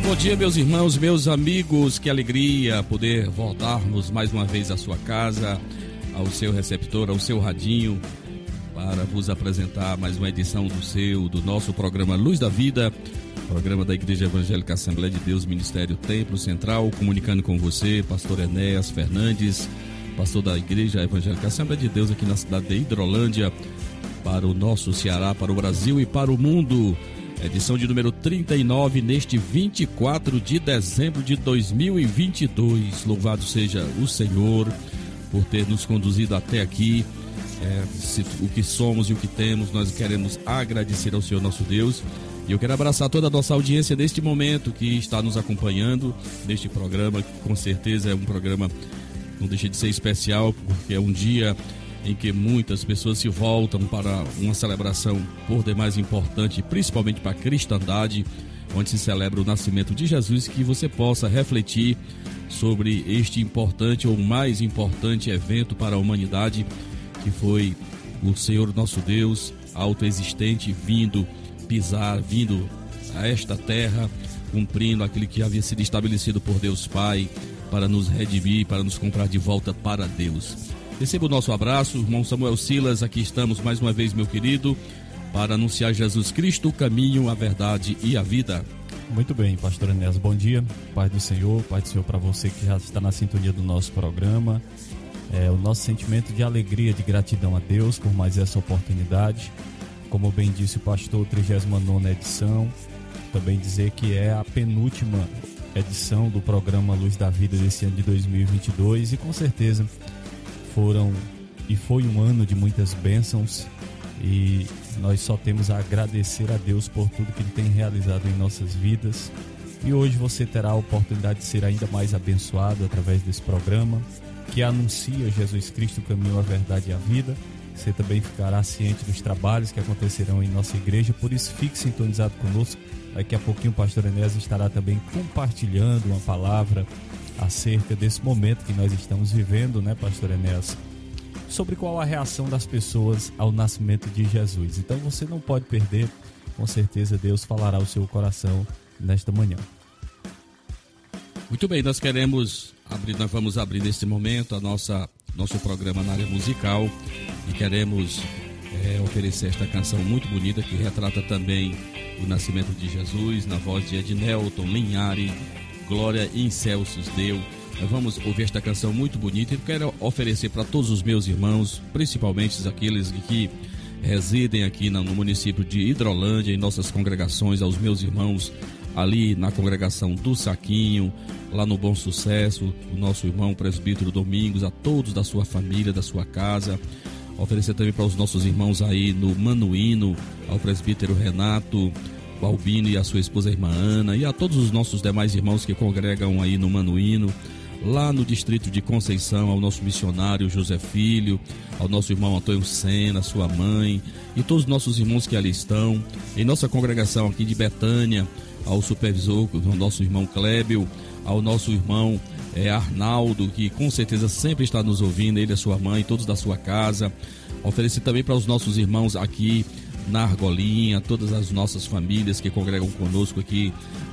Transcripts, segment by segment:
Muito bom dia, meus irmãos, meus amigos. Que alegria poder voltarmos mais uma vez à sua casa, ao seu receptor, ao seu radinho, para vos apresentar mais uma edição do seu, do nosso programa Luz da Vida, programa da Igreja Evangélica Assembleia de Deus, Ministério Templo Central, comunicando com você, Pastor Enéas Fernandes, pastor da Igreja Evangélica Assembleia de Deus aqui na cidade de Hidrolândia, para o nosso Ceará, para o Brasil e para o mundo edição de número 39, neste 24 de dezembro de 2022. Louvado seja o Senhor por ter nos conduzido até aqui. É, se, o que somos e o que temos, nós queremos agradecer ao Senhor nosso Deus. E eu quero abraçar toda a nossa audiência neste momento que está nos acompanhando neste programa, que com certeza é um programa não deixa de ser especial, porque é um dia em que muitas pessoas se voltam para uma celebração por demais importante, principalmente para a cristandade, onde se celebra o nascimento de Jesus, que você possa refletir sobre este importante ou mais importante evento para a humanidade, que foi o Senhor nosso Deus, autoexistente, vindo pisar, vindo a esta terra, cumprindo aquilo que havia sido estabelecido por Deus Pai, para nos redimir, para nos comprar de volta para Deus. Receba o nosso abraço, irmão Samuel Silas, aqui estamos mais uma vez, meu querido, para anunciar Jesus Cristo, o caminho, a verdade e a vida. Muito bem, pastor Enéas, bom dia. Paz do Senhor, paz do Senhor para você que já está na sintonia do nosso programa. É, o nosso sentimento de alegria, de gratidão a Deus por mais essa oportunidade. Como bem disse o pastor, 39 edição. Também dizer que é a penúltima edição do programa Luz da Vida desse ano de 2022 e com certeza foram e foi um ano de muitas bênçãos e nós só temos a agradecer a Deus por tudo que Ele tem realizado em nossas vidas. E hoje você terá a oportunidade de ser ainda mais abençoado através desse programa que anuncia Jesus Cristo, o caminho, a verdade e a vida. Você também ficará ciente dos trabalhos que acontecerão em nossa igreja, por isso fique sintonizado conosco. Daqui a pouquinho o pastor Enéas estará também compartilhando uma palavra acerca desse momento que nós estamos vivendo, né, pastor Enéas? Sobre qual a reação das pessoas ao nascimento de Jesus. Então você não pode perder, com certeza Deus falará ao seu coração nesta manhã. Muito bem, nós queremos abrir, nós vamos abrir neste momento a nossa nosso programa na área musical e queremos é, oferecer esta canção muito bonita que retrata também o nascimento de Jesus na voz de Ednelton Linhari glória em Celsius deu. Vamos ouvir esta canção muito bonita e quero oferecer para todos os meus irmãos, principalmente aqueles que residem aqui no município de Hidrolândia, em nossas congregações, aos meus irmãos ali na congregação do Saquinho, lá no Bom Sucesso, o nosso irmão presbítero Domingos, a todos da sua família, da sua casa. Oferecer também para os nossos irmãos aí no Manuíno, ao presbítero Renato, Albino e a sua esposa irmã Ana e a todos os nossos demais irmãos que congregam aí no Manuíno, lá no distrito de Conceição, ao nosso missionário José Filho, ao nosso irmão Antônio Sena, sua mãe e todos os nossos irmãos que ali estão, em nossa congregação aqui de Betânia, ao supervisor, o nosso irmão Clébio, ao nosso irmão é, Arnaldo, que com certeza sempre está nos ouvindo, ele, a sua mãe, todos da sua casa. Oferecer também para os nossos irmãos aqui na Argolinha, todas as nossas famílias que congregam conosco aqui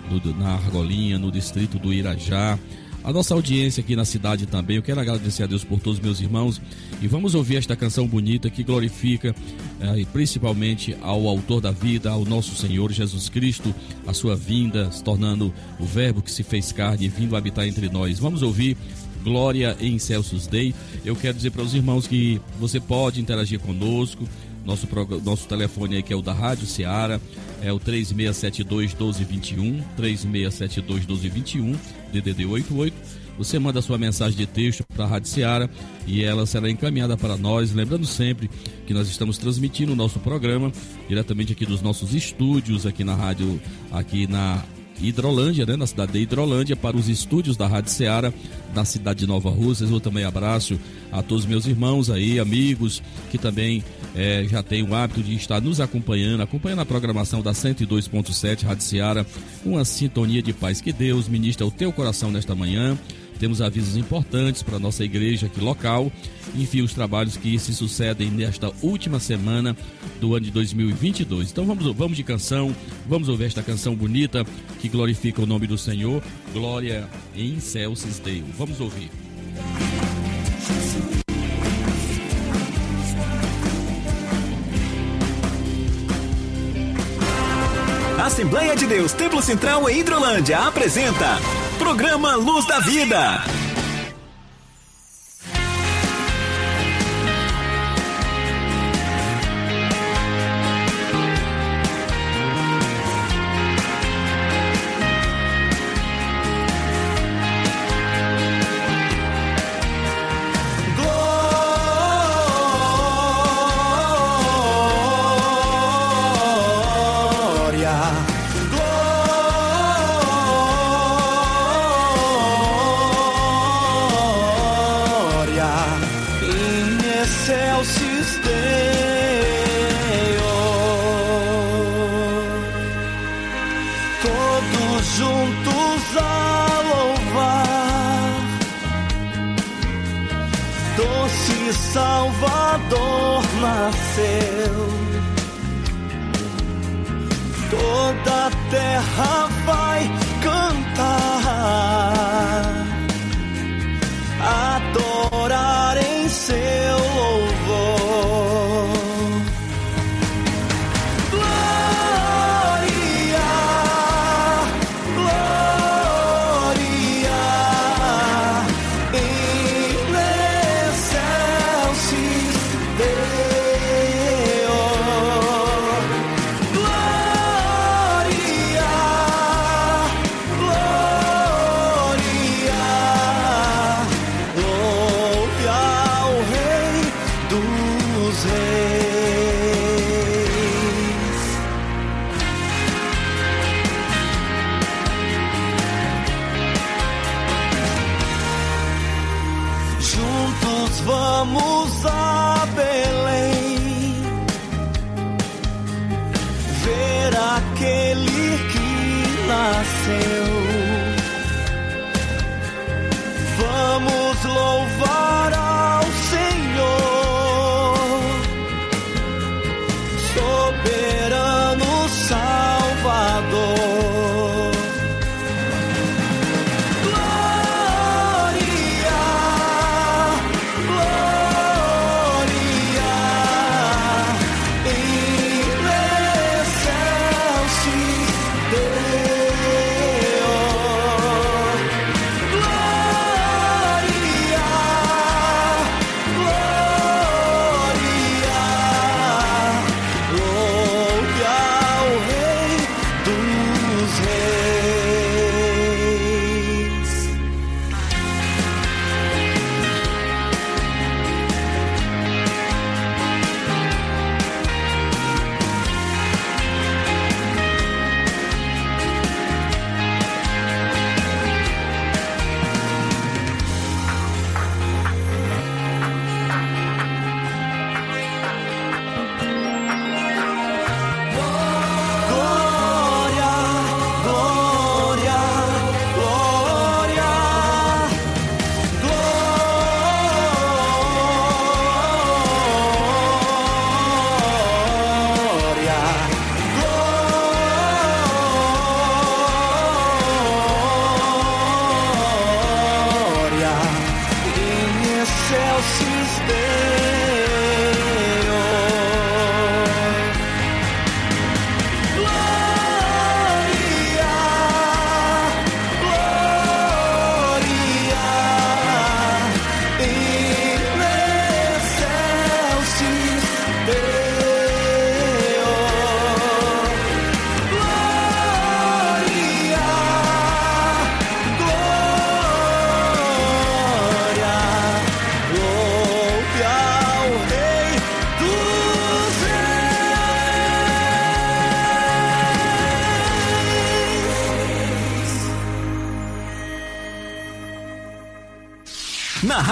no, na Argolinha, no distrito do Irajá. A nossa audiência aqui na cidade também. Eu quero agradecer a Deus por todos os meus irmãos e vamos ouvir esta canção bonita que glorifica eh, principalmente ao autor da vida, ao nosso Senhor Jesus Cristo, a sua vinda, se tornando o Verbo que se fez carne e vindo habitar entre nós. Vamos ouvir Glória em Celsius Day. Eu quero dizer para os irmãos que você pode interagir conosco, nosso, nosso telefone aí que é o da Rádio Ceará é o 3672 1221, 3672 1221, DDD 88. você manda sua mensagem de texto para a Rádio Seara e ela será encaminhada para nós. Lembrando sempre que nós estamos transmitindo o nosso programa diretamente aqui dos nossos estúdios aqui na rádio, aqui na Hidrolândia, né, na cidade de Hidrolândia, para os estúdios da Rádio Ceará, na cidade de Nova Russas. Eu também abraço a todos meus irmãos aí, amigos, que também é, já têm o hábito de estar nos acompanhando, acompanhando a programação da 102.7 Rádio Ceará, uma sintonia de paz. Que Deus ministra o teu coração nesta manhã temos avisos importantes para a nossa igreja aqui local. Enfim, os trabalhos que se sucedem nesta última semana do ano de 2022. Então vamos, vamos de canção, vamos ouvir esta canção bonita que glorifica o nome do Senhor. Glória em Celsis Deo. Vamos ouvir. Assembleia de Deus Templo Central em Hidrolândia apresenta Programa Luz da Vida. sorry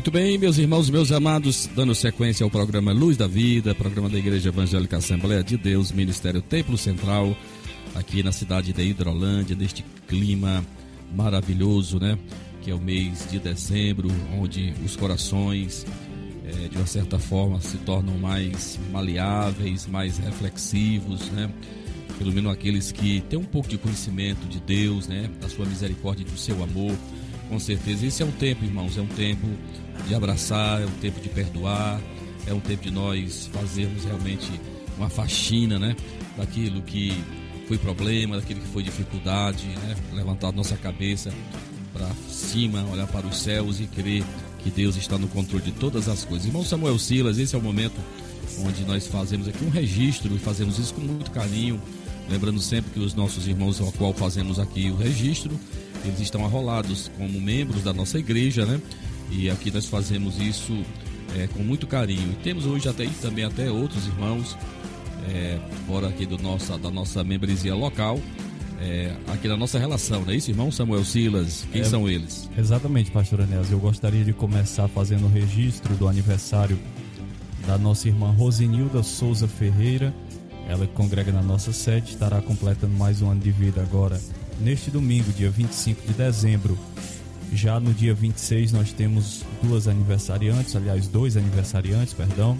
Muito bem, meus irmãos, meus amados, dando sequência ao programa Luz da Vida, programa da Igreja Evangélica Assembleia de Deus, Ministério Templo Central, aqui na cidade de Hidrolândia, neste clima maravilhoso, né? Que é o mês de dezembro, onde os corações, é, de uma certa forma, se tornam mais maleáveis, mais reflexivos, né? Pelo menos aqueles que têm um pouco de conhecimento de Deus, né? Da sua misericórdia do seu amor. Com certeza, esse é um tempo, irmãos, é um tempo de abraçar, é um tempo de perdoar, é um tempo de nós fazermos realmente uma faxina, né? Daquilo que foi problema, daquilo que foi dificuldade, né? Levantar nossa cabeça para cima, olhar para os céus e crer que Deus está no controle de todas as coisas. Irmão Samuel Silas, esse é o momento onde nós fazemos aqui um registro e fazemos isso com muito carinho, lembrando sempre que os nossos irmãos ao qual fazemos aqui o registro eles estão arrolados como membros da nossa igreja, né? E aqui nós fazemos isso é, com muito carinho. E temos hoje até também até outros irmãos é, fora aqui do nossa, da nossa membresia local. É, aqui na nossa relação, não é isso, irmão Samuel Silas? Quem É, são eles? Exatamente, pastor Enéas. Eu gostaria de começar fazendo o registro do aniversário da nossa irmã Rosenilda Souza Ferreira. Ela que congrega na nossa sede, estará completando mais um ano de vida agora, neste domingo, dia 25 de dezembro. Já no dia 26 nós temos duas aniversariantes, aliás, dois aniversariantes, perdão,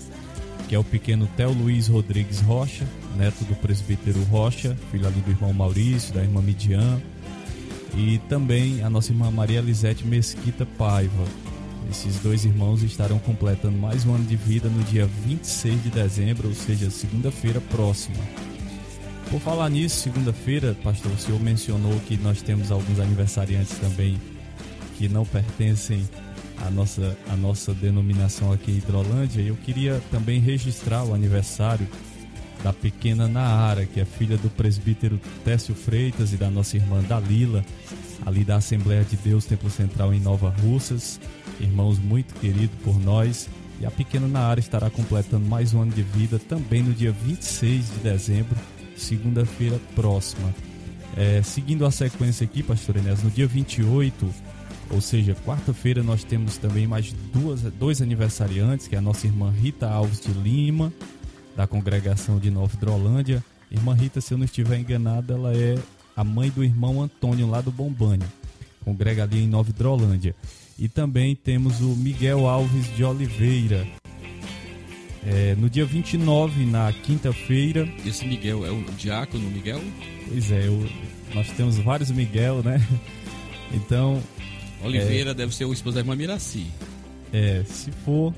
que é o pequeno Theo Luiz Rodrigues Rocha, neto do presbítero Rocha, filho ali do irmão Maurício, da irmã Midian, e também a nossa irmã Maria Elisete Mesquita Paiva. Esses dois irmãos estarão completando mais um ano de vida no dia 26 de dezembro, ou seja, segunda-feira próxima. Por falar nisso, segunda-feira, pastor, o senhor mencionou que nós temos alguns aniversariantes também que não pertencem à nossa, à nossa denominação aqui em Hidrolândia. E eu queria também registrar o aniversário da pequena Naara, que é filha do presbítero Técio Freitas e da nossa irmã Dalila, ali da Assembleia de Deus Templo Central em Nova Russas, irmãos muito queridos por nós. E a pequena Naara estará completando mais um ano de vida também no dia 26 de dezembro, segunda-feira próxima. É, seguindo a sequência aqui, pastor Enéas, no dia 28, ou seja, quarta-feira, nós temos também mais duas, dois aniversariantes, que é a nossa irmã Rita Alves de Lima, da congregação de Nova Hidrolândia. Irmã Rita, se eu não estiver enganado, ela é a mãe do irmão Antônio lá do Bombânio. Congrega ali em Nova Hidrolândia. E também temos o Miguel Alves de Oliveira. É, no dia 29, na quinta-feira, Esse Miguel é o diácono Miguel? pois é, eu- nós temos vários Miguel, né? Então, Oliveira deve ser o esposo da irmã Miraci. É, se for,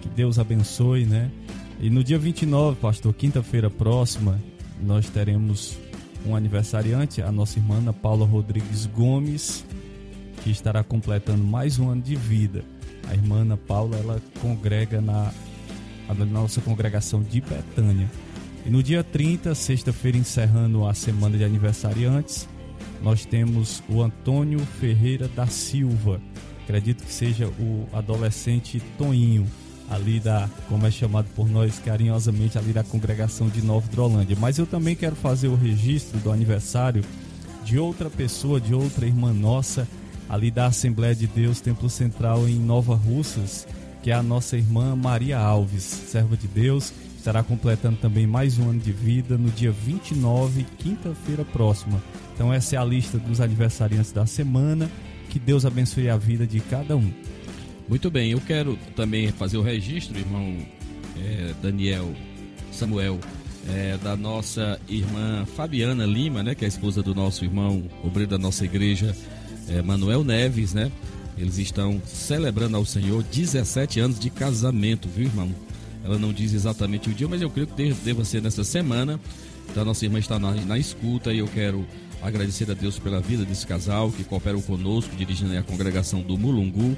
que Deus abençoe, né? E no dia 29, pastor, quinta-feira próxima, nós teremos um aniversariante, a nossa irmã Paula Rodrigues Gomes, que estará completando mais um ano de vida. A irmã Paula, ela congrega na a nossa congregação de Betânia. E no dia 30, sexta-feira, encerrando a semana de aniversariantes, nós temos o Antônio Ferreira da Silva. Acredito que seja o adolescente Toinho, ali da, como é chamado por nós carinhosamente, ali da congregação de Nova Hidrolândia. Mas eu também quero fazer o registro do aniversário de outra pessoa, de outra irmã nossa, ali da Assembleia de Deus Templo Central em Nova Russas, que é a nossa irmã Maria Alves, serva de Deus, estará completando também mais um ano de vida no dia 29, quinta-feira próxima. Então essa é a lista dos aniversariantes da semana. Que Deus abençoe a vida de cada um. Muito bem, eu quero também fazer o registro, irmão é, Daniel Samuel, é, da nossa irmã Fabiana Lima, né, que é a esposa do nosso irmão, obreiro da nossa igreja, é, Manuel Neves, né? Eles estão celebrando ao Senhor 17 anos de casamento, viu, irmão? Ela não diz exatamente o dia, mas eu creio que deva ser nessa semana. Então, nossa irmã está na, na escuta e eu quero agradecer a Deus pela vida desse casal que cooperam conosco, dirigindo a congregação do Mulungu,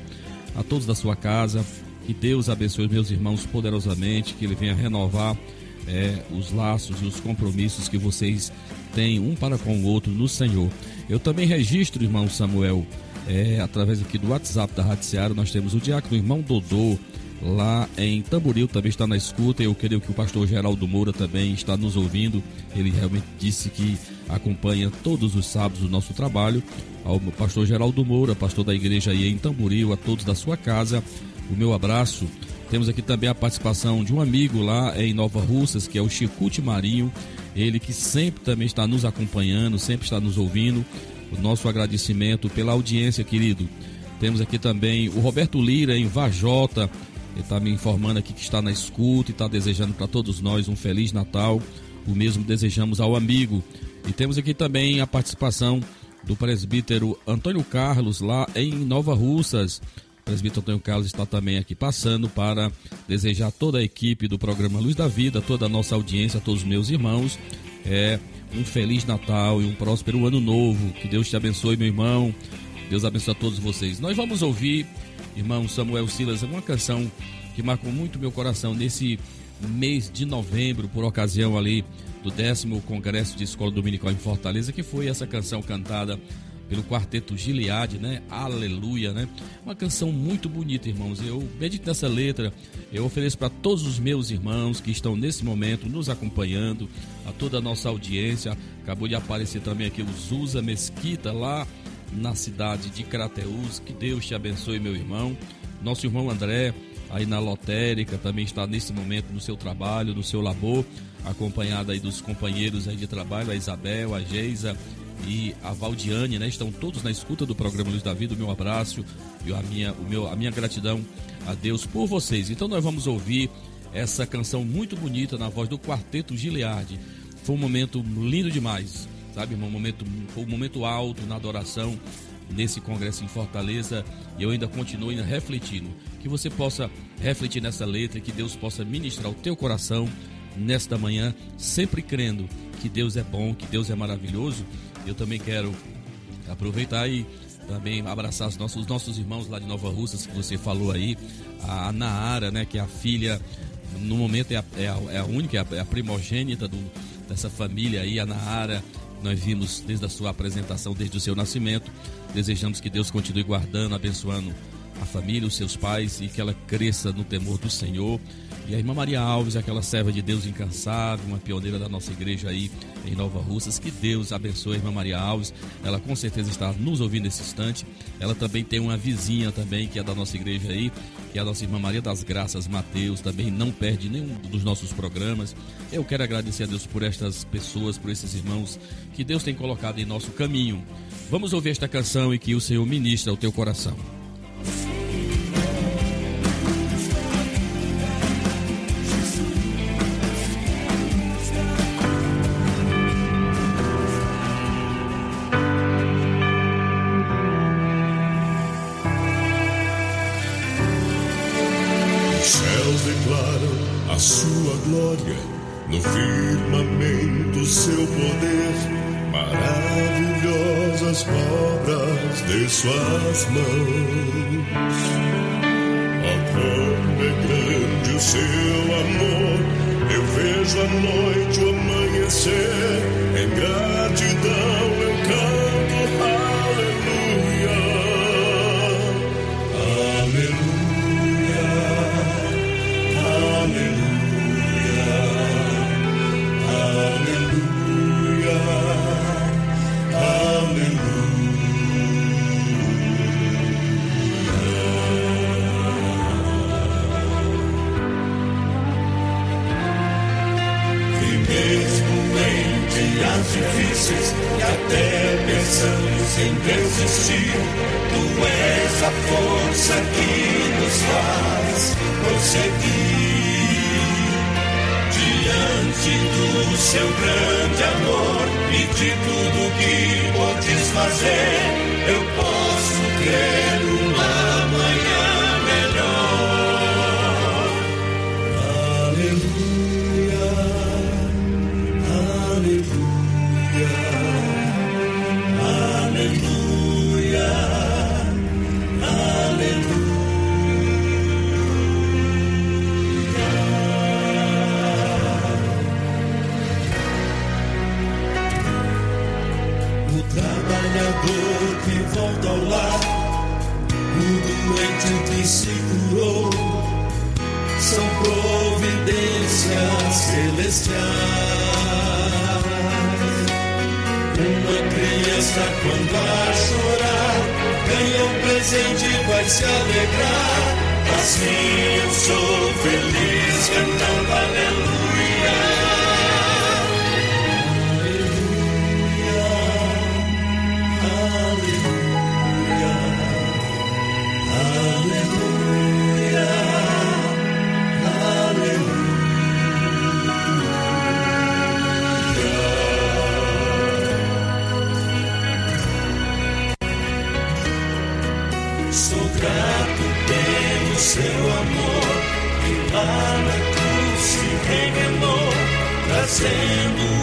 a todos da sua casa, Que Deus abençoe meus irmãos poderosamente, que Ele venha renovar é, os laços e os compromissos que vocês têm um para com o outro no Senhor. Eu também registro, irmão Samuel, é, através aqui do WhatsApp da Rádio Seara, nós temos o diácono irmão Dodô, lá em Tamboril, também está na escuta. Eu creio que o pastor Geraldo Moura também está nos ouvindo. Ele realmente disse que acompanha todos os sábados o nosso trabalho. Ao pastor Geraldo Moura, pastor da igreja aí em Tamboril, a todos da sua casa, o meu abraço. Temos aqui também a participação de um amigo lá em Nova Russas, que é o Chicute Marinho. Ele que sempre também está nos acompanhando, sempre está nos ouvindo. O nosso agradecimento pela audiência, querido. Temos aqui também o Roberto Lira em Vajota. Ele está me informando aqui que está na escuta e está desejando para todos nós um Feliz Natal. O mesmo desejamos ao amigo. E temos aqui também a participação do presbítero Antônio Carlos, lá em Nova Russas. O presbítero Antônio Carlos está também aqui passando para desejar a toda a equipe do programa Luz da Vida, toda a nossa audiência, a todos os meus irmãos, é, um Feliz Natal e um próspero Ano Novo. Que Deus te abençoe, meu irmão. Deus abençoe a todos vocês. Nós vamos ouvir irmão Samuel Silas, é uma canção que marcou muito meu coração nesse mês de novembro, por ocasião ali do décimo Congresso de Escola Dominical em Fortaleza, que foi essa canção cantada pelo quarteto Gilead, né? Aleluia, né? Uma canção muito bonita, irmãos. Eu medito nessa letra, eu ofereço para todos os meus irmãos que estão nesse momento nos acompanhando, a toda a nossa audiência. Acabou de aparecer também aqui o Zusa Mesquita lá na cidade de Crateús. Que Deus te abençoe, meu irmão. Nosso irmão André, aí na lotérica, também está nesse momento no seu trabalho, no seu labor, acompanhado aí dos companheiros aí de trabalho, a Isabel, a Geisa e a Valdiane, né? Estão todos na escuta do programa Luz da Vida. O meu abraço e a minha, o meu, a minha gratidão a Deus por vocês. Então nós vamos ouvir essa canção muito bonita na voz do Quarteto Gilead. Foi um momento lindo demais sabe, um momento, um momento alto na adoração nesse congresso em Fortaleza e eu ainda continuo ainda refletindo. Que você possa refletir nessa letra, que Deus possa ministrar o teu coração nesta manhã, sempre crendo que Deus é bom, que Deus é maravilhoso. Eu também quero aproveitar e também abraçar os nossos, os nossos irmãos lá de Nova Russas, que você falou aí, a Naara, né, que é a filha, no momento é a, é a, é a única, é a, é primogênita do, dessa família aí, a Naara, nós vimos desde a sua apresentação, desde o seu nascimento. Desejamos que Deus continue guardando, abençoando a família, os seus pais e que ela cresça no temor do Senhor. E a irmã Maria Alves, aquela serva de Deus incansável, uma pioneira da nossa igreja aí em Nova Russas. Que Deus abençoe a irmã Maria Alves. Ela com certeza está nos ouvindo nesse instante. Ela também tem uma vizinha também, que é da nossa igreja aí, que é a nossa irmã Maria das Graças Mateus, também não perde nenhum dos nossos programas. Eu quero agradecer a Deus por estas pessoas, por esses irmãos que Deus tem colocado em nosso caminho. Vamos ouvir esta canção e que o Senhor ministra ao teu coração.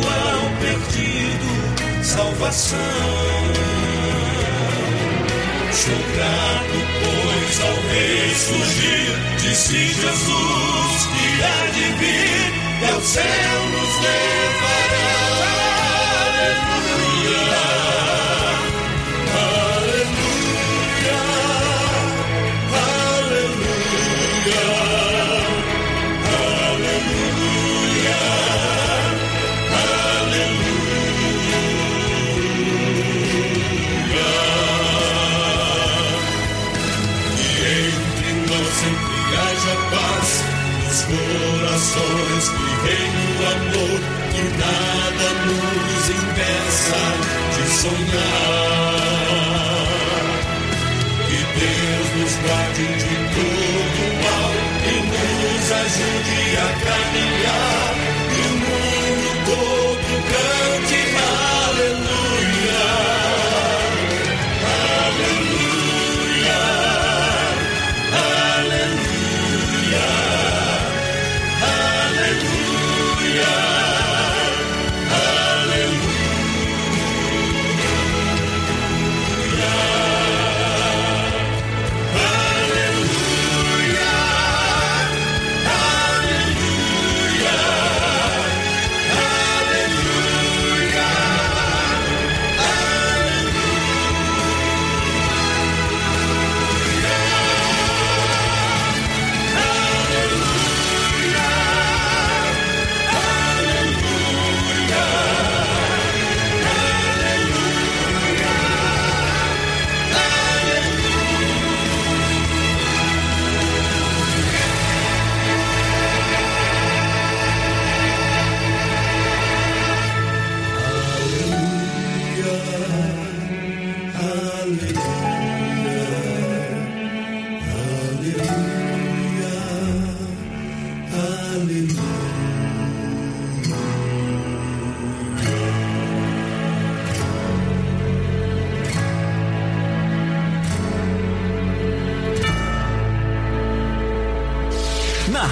Ao perdido salvação. Sou grato, pois ao ressurgir disse Jesus que há de vir, ao céu nos levará. Aleluia. Corações que reine o amor que nada nos impeça de sonhar. Que Deus nos guarde de todo mal e nos ajude a caminhar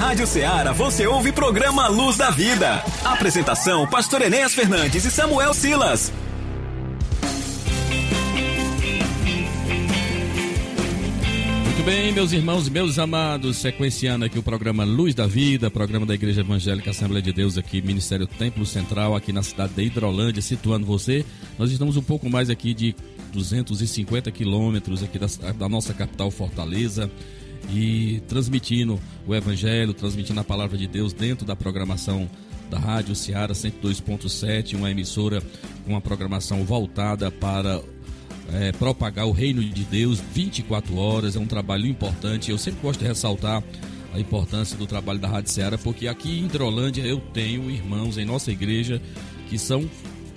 Rádio Ceará você ouve programa Luz da Vida. Apresentação: Pastor Enéas Fernandes e Samuel Silas. Muito bem, meus irmãos e meus amados, sequenciando aqui o programa Luz da Vida, programa da Igreja Evangélica Assembleia de Deus aqui, Ministério Templo Central, aqui na cidade de Hidrolândia, situando você. Nós estamos um pouco mais aqui de 250 quilômetros aqui da, da nossa capital Fortaleza e transmitindo o Evangelho, transmitindo a palavra de Deus dentro da programação da Rádio Ceará 102.7, uma emissora com uma programação voltada para é, propagar o reino de Deus 24 horas, é um trabalho importante. Eu sempre gosto de ressaltar a importância do trabalho da Rádio Ceará, porque aqui em Hidrolândia eu tenho irmãos em nossa igreja que são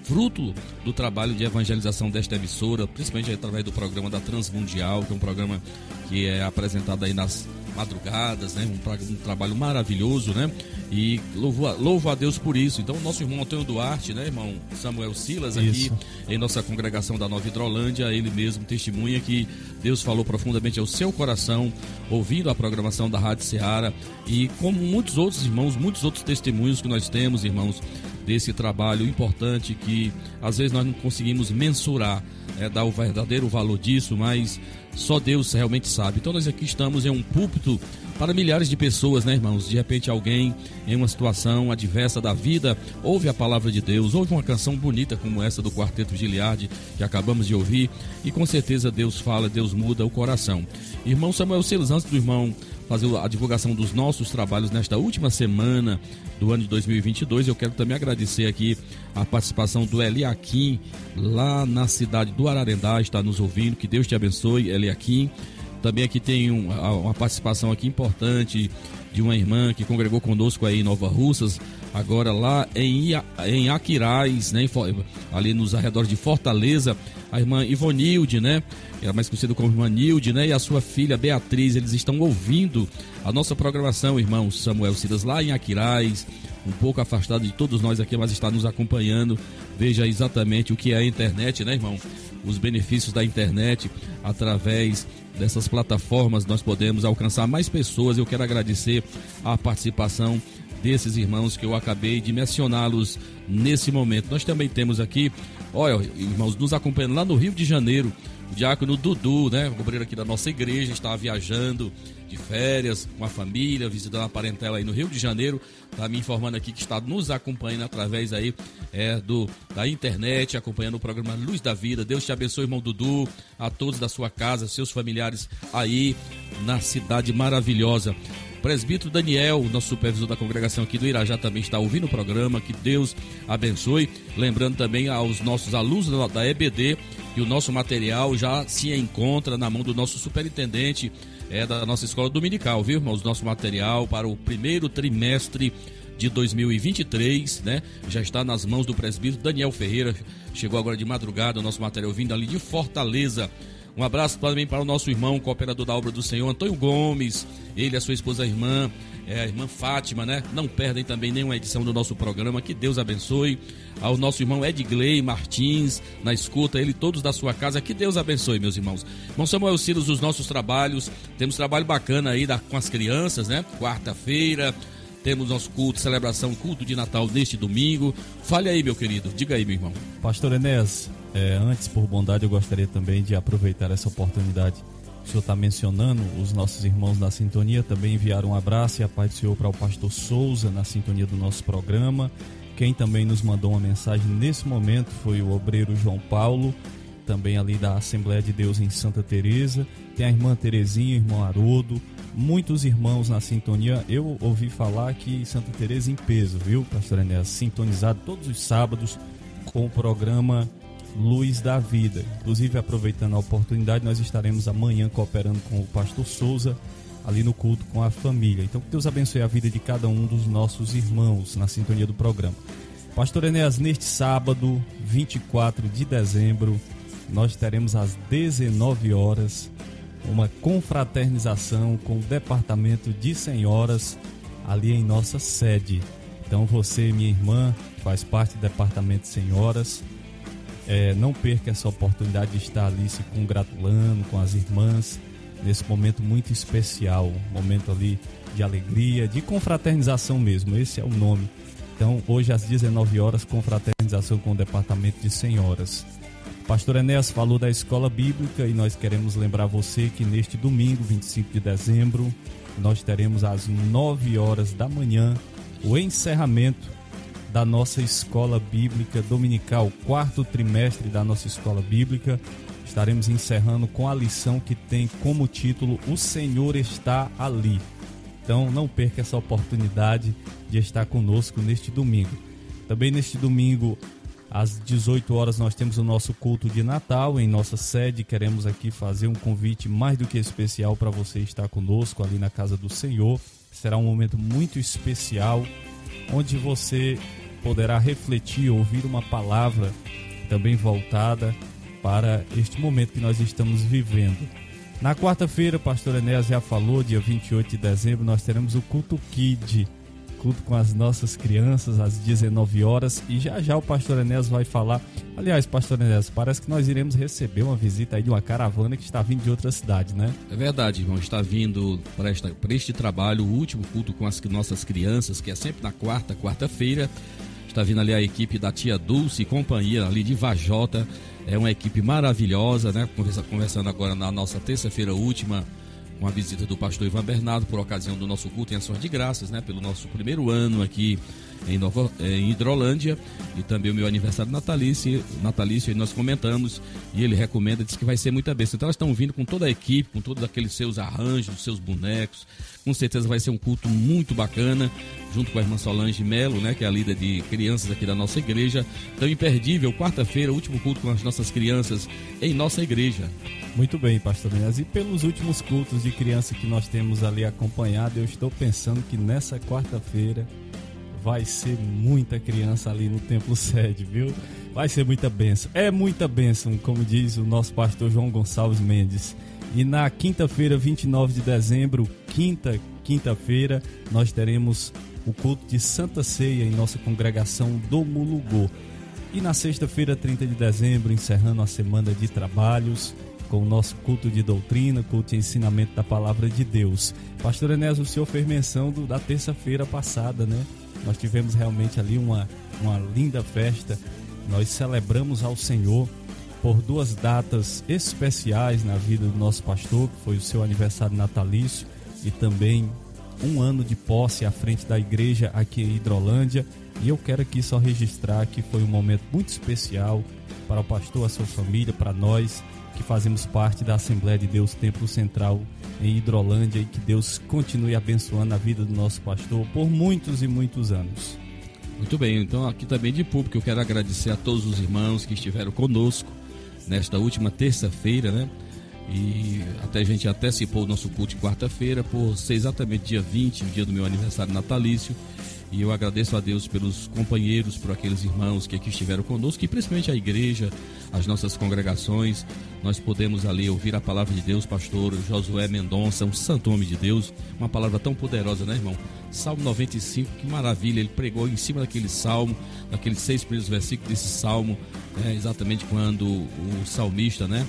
fruto do trabalho de evangelização desta emissora, principalmente através do programa da Transmundial, que é um programa que é apresentado aí nas madrugadas, né? Um, um trabalho maravilhoso, né? E louvo a, louvo a Deus por isso. Então, o nosso irmão Antônio Duarte, né, irmão Samuel Silas, aqui Isso. em nossa congregação da Nova Hidrolândia, ele mesmo testemunha que Deus falou profundamente ao seu coração, ouvindo a programação da Rádio Ceará. E como muitos outros irmãos, muitos outros testemunhos que nós temos, irmãos, desse trabalho importante que às vezes nós não conseguimos mensurar, é, dar o verdadeiro valor disso, mas só Deus realmente sabe. Então nós aqui estamos em um púlpito para milhares de pessoas, né, irmãos? De repente alguém em uma situação adversa da vida ouve a palavra de Deus, ouve uma canção bonita como essa do Quarteto Giliardi que acabamos de ouvir e com certeza Deus fala, Deus muda o coração. Irmão Samuel Silas, antes do irmão fazer a divulgação dos nossos trabalhos nesta última semana do ano de 2022. Eu quero também agradecer aqui a participação do Eliakim, lá na cidade do Ararendá, está nos ouvindo. Que Deus te abençoe, Eliakim. Também aqui tem um, uma participação aqui importante de uma irmã que congregou conosco aí em Nova Russas, agora lá em, em Aquiraz, né, ali nos arredores de Fortaleza, a irmã Ivonilde, né? É mais conhecida como irmã Nilde, né? E a sua filha Beatriz, eles estão ouvindo a nossa programação, irmão Samuel Silas, lá em Aquiraz, um pouco afastado de todos nós aqui, mas está nos acompanhando. Veja exatamente o que é a internet, né, irmão? Os benefícios da internet através dessas plataformas nós podemos alcançar mais pessoas. Eu quero agradecer a participação desses irmãos que eu acabei de mencioná-los nesse momento. Nós também temos aqui, olha, irmãos, nos acompanhando lá no Rio de Janeiro, o diácono Dudu, né, obreiro aqui da nossa igreja, estava viajando de férias com a família, visitando a parentela aí no Rio de Janeiro, está me informando aqui que está nos acompanhando através aí é, do, da internet, acompanhando o programa Luz da Vida. Deus te abençoe, irmão Dudu, a todos da sua casa, seus familiares aí na cidade maravilhosa. Presbítero Daniel, nosso supervisor da congregação aqui do Irajá, também está ouvindo o programa. Que Deus abençoe. Lembrando também aos nossos alunos da EBD e o nosso material já se encontra na mão do nosso superintendente é, da nossa escola dominical, viu, irmãos? Nosso material para o primeiro trimestre de 2023, né? Já está nas mãos do presbítero Daniel Ferreira. Chegou agora de madrugada o nosso material vindo ali de Fortaleza. Um abraço também para o nosso irmão, cooperador da obra do Senhor, Antônio Gomes, ele, a sua esposa, a irmã, é, a irmã Fátima, né? Não perdem também nenhuma edição do nosso programa, que Deus abençoe. Ao nosso irmão Edgley Martins, na escuta, ele todos da sua casa, que Deus abençoe, meus irmãos. Irmão Samuel Silas, os nossos trabalhos, temos trabalho bacana aí da, com as crianças, né? Quarta-feira, temos nosso culto, celebração, culto de Natal neste domingo. Fale aí, meu querido, diga aí, meu irmão. Pastor Enéas, é, antes, por bondade, eu gostaria também de aproveitar essa oportunidade. O senhor está mencionando, os nossos irmãos na sintonia também enviaram um abraço e a paz do Senhor para o pastor Souza na sintonia do nosso programa. Quem também nos mandou uma mensagem nesse momento foi o obreiro João Paulo, também ali da Assembleia de Deus em Santa Teresa. Tem a irmã Terezinha, irmão Haroldo, muitos irmãos na sintonia. Eu ouvi falar que Santa Teresa em peso, viu, pastor Enéas? Sintonizado todos os sábados com o programa Luz da Vida. Inclusive, aproveitando a oportunidade, nós estaremos amanhã cooperando com o pastor Souza ali no culto com a família. Então, que Deus abençoe a vida de cada um dos nossos irmãos na sintonia do programa. Pastor Enéas, neste sábado, 24 de dezembro, nós teremos às 19 horas uma confraternização com o departamento de senhoras ali em nossa sede. Então, você, minha irmã, faz parte do departamento de senhoras, é, não perca essa oportunidade de estar ali se congratulando com as irmãs nesse momento muito especial, momento ali de alegria, de confraternização mesmo, esse é o nome. Então, hoje às 19 horas, confraternização com o departamento de senhoras. Pastor Enéas falou da escola bíblica e nós queremos lembrar você que neste domingo, 25 de dezembro, nós teremos às 9 horas da manhã o encerramento da nossa escola bíblica dominical, quarto trimestre da nossa escola bíblica. Estaremos encerrando com a lição que tem como título O Senhor está ali. Então não perca essa oportunidade de estar conosco neste domingo. Também neste domingo, às 18 horas, nós temos o nosso culto de Natal em nossa sede. Queremos aqui fazer um convite mais do que especial para você estar conosco ali na casa do Senhor. Será um momento muito especial onde você poderá refletir, ouvir uma palavra também voltada para este momento que nós estamos vivendo. Na quarta-feira, pastor Enéas já falou, dia 28 de dezembro, nós teremos o culto Kid culto com as nossas crianças às 19 horas e já já o pastor Enéas vai falar. Aliás, pastor Enéas, parece que nós iremos receber uma visita aí de uma caravana que está vindo de outra cidade, né? É verdade, irmão, está vindo para, esta, para este trabalho, o último culto com as nossas crianças, que é sempre na quarta, quarta-feira Está vindo ali a equipe da tia Dulce e companhia ali de Vajota. É uma equipe maravilhosa, né? Conversa, conversando agora na nossa terça-feira última com a visita do pastor Ivan Bernardo por ocasião do nosso culto em ações de graças, né? Pelo nosso primeiro ano aqui em, Nova, em Hidrolândia e também o meu aniversário natalício, natalício e nós comentamos e ele recomenda, diz que vai ser muita bênção. Então elas estão vindo com toda a equipe, com todos aqueles seus arranjos, seus bonecos. Com certeza vai ser um culto muito bacana, junto com a irmã Solange Melo, né, que é a líder de crianças aqui da nossa igreja. Então imperdível, quarta-feira, último culto com as nossas crianças em nossa igreja. Muito bem, pastor Inês. E pelos últimos cultos de criança que nós temos ali acompanhado, eu estou pensando que nessa quarta-feira vai ser muita criança ali no templo sede, viu? Vai ser muita bênção. É muita bênção, como diz o nosso pastor João Gonçalves Mendes. E na quinta-feira, 29 de dezembro, quinta, quinta-feira, nós teremos o culto de Santa Ceia em nossa congregação do Mulugô. E na sexta-feira, 30 de dezembro, encerrando a semana de trabalhos, com o nosso culto de doutrina, culto de ensinamento da palavra de Deus. Pastor Enésio, o senhor fez menção do, da terça-feira passada, né? Nós tivemos realmente ali uma, uma linda festa. Nós celebramos ao Senhor por duas datas especiais na vida do nosso pastor, que foi o seu aniversário natalício e também um ano de posse à frente da igreja aqui em Hidrolândia. E eu quero aqui só registrar que foi um momento muito especial para o pastor, a sua família, para nós que fazemos parte da Assembleia de Deus Templo Central em Hidrolândia e que Deus continue abençoando a vida do nosso pastor por muitos e muitos anos. Muito bem, então aqui também de público eu quero agradecer a todos os irmãos que estiveram conosco nesta última terça-feira, né? E até a gente antecipou o nosso culto de quarta-feira por ser exatamente dia 20, o dia do meu aniversário natalício. E eu agradeço a Deus pelos companheiros, por aqueles irmãos que aqui estiveram conosco, e principalmente a igreja, as nossas congregações. Nós podemos ali ouvir a palavra de Deus, pastor Josué Mendonça, um santo homem de Deus, uma palavra tão poderosa, né, irmão? Salmo 95, que maravilha, ele pregou em cima daquele salmo, daqueles seis primeiros versículos desse salmo, né, exatamente quando o salmista, né?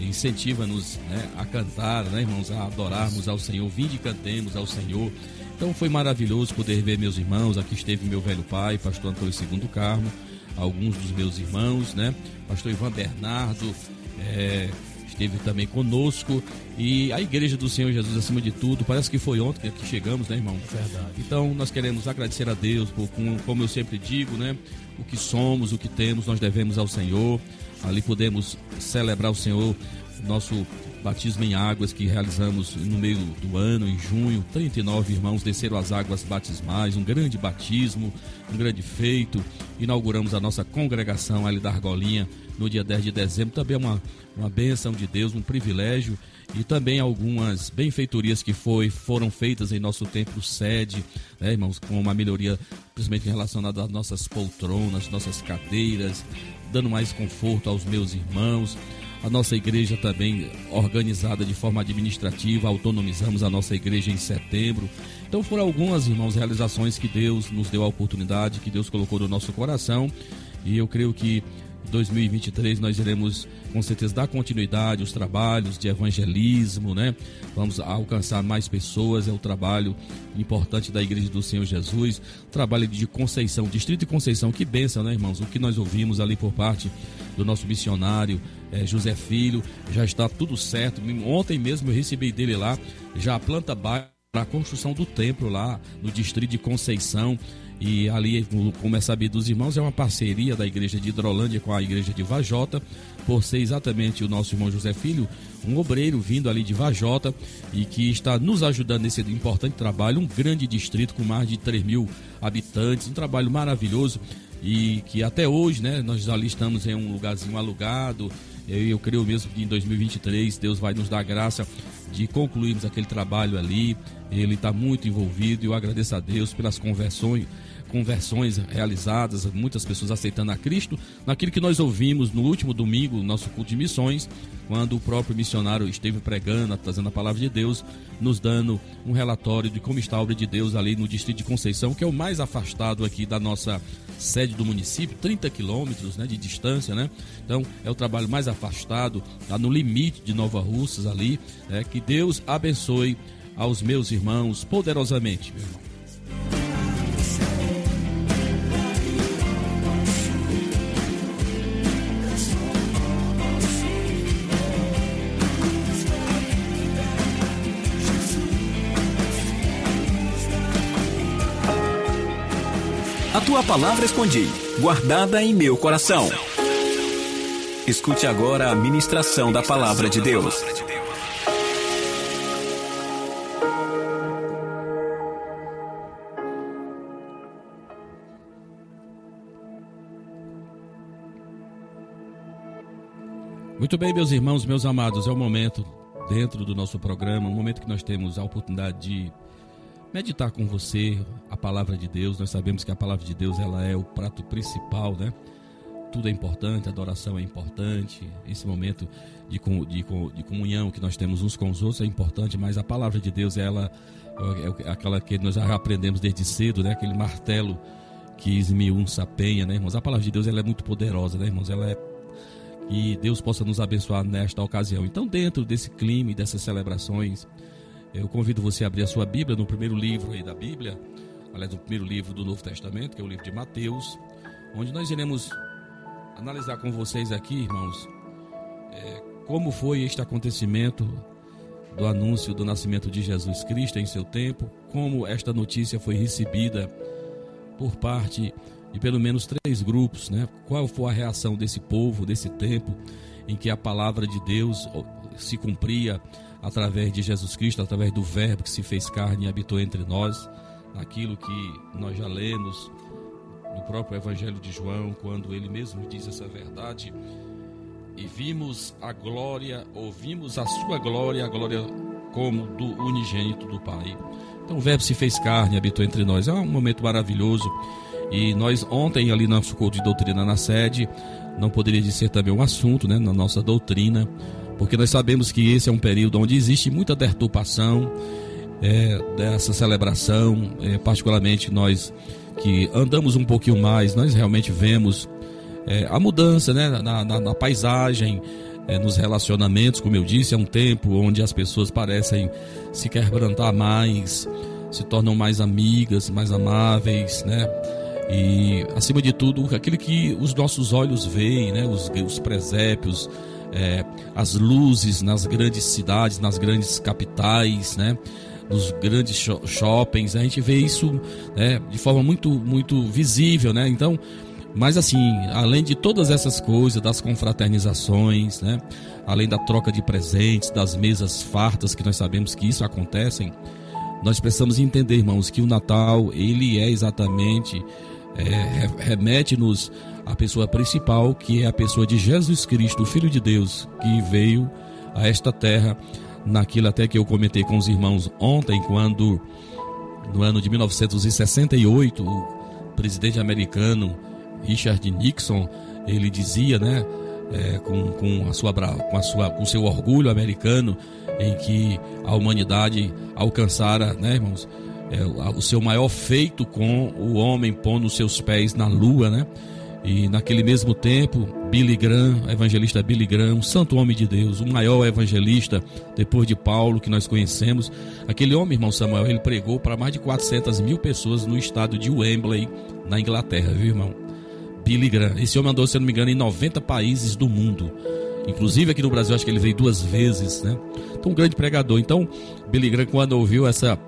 incentiva-nos né, a cantar, né, irmãos, a adorarmos ao Senhor, vinde e cantemos ao Senhor. Então foi maravilhoso poder ver meus irmãos. Aqui esteve meu velho pai, pastor Antônio Segundo Carmo, alguns dos meus irmãos, né? Pastor Ivan Bernardo é, esteve também conosco e a igreja do Senhor Jesus acima de tudo. Parece que foi ontem que chegamos, né, irmão? Verdade. Então nós queremos agradecer a Deus por, como eu sempre digo, né? O que somos, o que temos, nós devemos ao Senhor. Ali podemos celebrar o Senhor, nosso batismo em águas que realizamos no meio do ano, em junho. 39 irmãos desceram as águas batismais, um grande batismo, um grande feito. Inauguramos a nossa congregação ali da Argolinha no dia 10 de dezembro. Também é uma, uma bênção de Deus, um privilégio. E também algumas benfeitorias que foi, foram feitas em nosso templo sede, né, irmãos, com uma melhoria, principalmente relacionada às nossas poltronas, nossas cadeiras, dando mais conforto aos meus irmãos. A nossa igreja também organizada de forma administrativa, autonomizamos a nossa igreja em setembro. Então foram algumas, irmãos, realizações que Deus nos deu a oportunidade, que Deus colocou no nosso coração. E eu creio que 2023 nós iremos com certeza dar continuidade aos trabalhos de evangelismo, né? Vamos alcançar mais pessoas, é o trabalho importante da Igreja do Senhor Jesus, trabalho de Conceição, Distrito de Conceição, que benção, né, irmãos? O que nós ouvimos ali por parte do nosso missionário é, José Filho, já está tudo certo. Ontem mesmo eu recebi dele lá, já a planta baixa para a construção do templo lá no distrito de Conceição. E ali, como é sabido dos irmãos, é uma parceria da igreja de Hidrolândia com a igreja de Vajota, por ser exatamente o nosso irmão José Filho, um obreiro vindo ali de Vajota e que está nos ajudando nesse importante trabalho, um grande distrito com mais de 3 mil habitantes, um trabalho maravilhoso e que até hoje, né, nós ali estamos em um lugarzinho alugado. Eu, creio mesmo que em 2023 Deus vai nos dar graça de concluirmos aquele trabalho ali. Ele está muito envolvido e eu agradeço a Deus pelas conversões conversões realizadas, muitas pessoas aceitando a Cristo, naquilo que nós ouvimos no último domingo, nosso culto de missões, quando o próprio missionário esteve pregando, trazendo a palavra de Deus, nos dando um relatório de como está a obra de Deus ali no distrito de Conceição, que é o mais afastado aqui da nossa sede do município, 30 quilômetros né, de distância, né? Então é o trabalho mais afastado, está no limite de Nova Russas ali. É, que Deus abençoe aos meus irmãos poderosamente, meu irmão. Palavra escondi, guardada em meu coração. Escute agora a ministração da palavra de Deus. Muito bem, meus irmãos, meus amados, é o momento dentro do nosso programa, um momento que nós temos a oportunidade de meditar com você a palavra de Deus. Nós sabemos que a palavra de Deus ela é o prato principal, né? Tudo é importante, a adoração é importante, esse momento de, de, de comunhão que nós temos uns com os outros é importante, mas a palavra de Deus ela é aquela que nós já aprendemos desde cedo, né? Aquele martelo que esmiunça a penha, né, irmãos? A palavra de Deus ela é muito poderosa, né, irmãos? Ela é e Deus possa nos abençoar nesta ocasião. Então, dentro desse clima e dessas celebrações, eu convido você a abrir a sua Bíblia no primeiro livro aí da Bíblia, aliás, no primeiro livro do Novo Testamento, que é o livro de Mateus, onde nós iremos analisar com vocês aqui, irmãos, é, como foi este acontecimento do anúncio do nascimento de Jesus Cristo em seu tempo, como esta notícia foi recebida por parte de pelo menos três grupos, né? Qual foi a reação desse povo, desse tempo em que a palavra de Deus se cumpria através de Jesus Cristo, através do Verbo que se fez carne e habitou entre nós, naquilo que nós já lemos no próprio Evangelho de João, quando ele mesmo diz essa verdade. E vimos a glória, ouvimos a sua glória, a glória como do unigênito do Pai. Então o Verbo se fez carne e habitou entre nós. É um momento maravilhoso e nós ontem ali no nosso curso de doutrina na sede, não poderia ser também um assunto, né, na nossa doutrina, porque nós sabemos que esse é um período onde existe muita deturpação é, dessa celebração, é, particularmente nós que andamos um pouquinho mais, nós realmente vemos é, a mudança né, na, na, na paisagem, é, nos relacionamentos, como eu disse, é um tempo onde as pessoas parecem se quebrantar mais, se tornam mais amigas, mais amáveis, né? E, acima de tudo, aquilo que os nossos olhos veem, né? os, os presépios, é, as luzes nas grandes cidades, nas grandes capitais, né? nos grandes shoppings, a gente vê isso né? de forma muito, muito visível. Né? Então, mas assim, além de todas essas coisas, das confraternizações, né? além da troca de presentes, das mesas fartas, que nós sabemos que isso acontecem, nós precisamos entender, irmãos, que o Natal, ele é exatamente é, remete-nos à pessoa principal, que é a pessoa de Jesus Cristo, Filho de Deus, que veio a esta terra, naquilo até que eu comentei com os irmãos ontem, quando no ano de 1968, o presidente americano Richard Nixon, ele dizia, né, é, com, com, a sua, com, a sua, com seu orgulho americano, em que a humanidade alcançara, né, irmãos, é, o seu maior feito com o homem pondo seus pés na lua, né? E naquele mesmo tempo, Billy Graham, evangelista Billy Graham, um santo homem de Deus, o maior evangelista depois de Paulo que nós conhecemos. Aquele homem, irmão Samuel, ele pregou para mais de 400 mil pessoas no estado de Wembley, na Inglaterra, viu, irmão? Billy Graham. Esse homem andou, se não me engano, em 90 países do mundo. Inclusive aqui no Brasil, acho que ele veio duas vezes, né? Então, um grande pregador. Então, Billy Graham, quando ouviu essa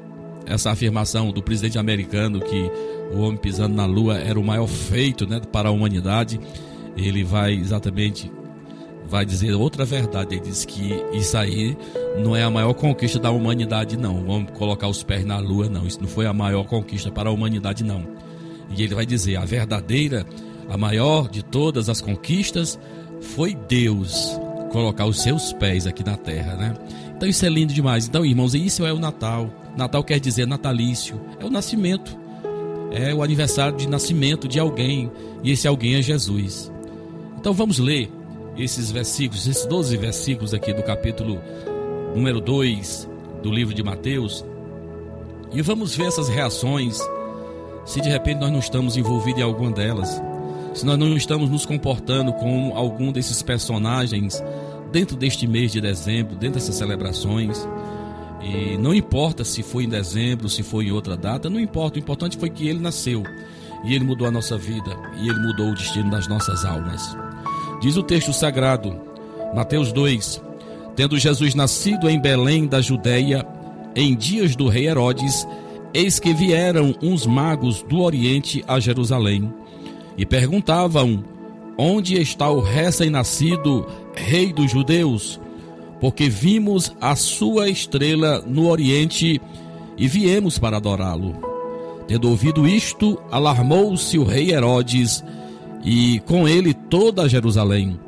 essa afirmação do presidente americano que o homem pisando na lua era o maior feito né, para a humanidade, ele vai exatamente vai dizer outra verdade. Ele diz que isso aí não é a maior conquista da humanidade, não. Vamos colocar os pés na lua, não. Isso não foi a maior conquista para a humanidade, não. E ele vai dizer: a verdadeira, a maior de todas as conquistas foi Deus colocar os seus pés aqui na terra, né? Então isso é lindo demais. Então, irmãos, isso é o Natal. Natal quer dizer natalício, é o nascimento, é o aniversário de nascimento de alguém, e esse alguém é Jesus. Então vamos ler esses versículos, esses 12 versículos aqui do capítulo número 2 do livro de Mateus, e vamos ver essas reações, se de repente nós não estamos envolvidos em alguma delas, se nós não estamos nos comportando como algum desses personagens dentro deste mês de dezembro, dentro dessas celebrações. E não importa se foi em dezembro, se foi em outra data, não importa. O importante foi que ele nasceu e ele mudou a nossa vida e ele mudou o destino das nossas almas. Diz o texto sagrado, Mateus 2: Tendo Jesus nascido em Belém da Judéia, em dias do rei Herodes, Eis que vieram uns magos do Oriente a Jerusalém e perguntavam: Onde está o recém-nascido Rei dos Judeus? Porque vimos a sua estrela no Oriente e viemos para adorá-lo. Tendo ouvido isto, alarmou-se o rei Herodes e com ele toda Jerusalém.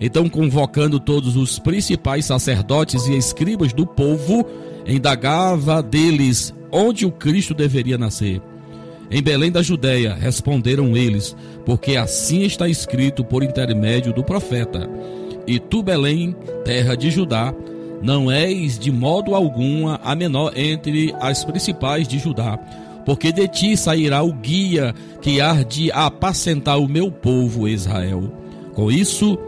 Então, convocando todos os principais sacerdotes e escribas do povo, indagava deles onde o Cristo deveria nascer. Em Belém da Judéia, responderam eles, porque assim está escrito por intermédio do profeta. E tu, Belém, terra de Judá, não és de modo algum a menor entre as principais de Judá, porque de ti sairá o guia que há de apacentar o meu povo Israel. Com isso,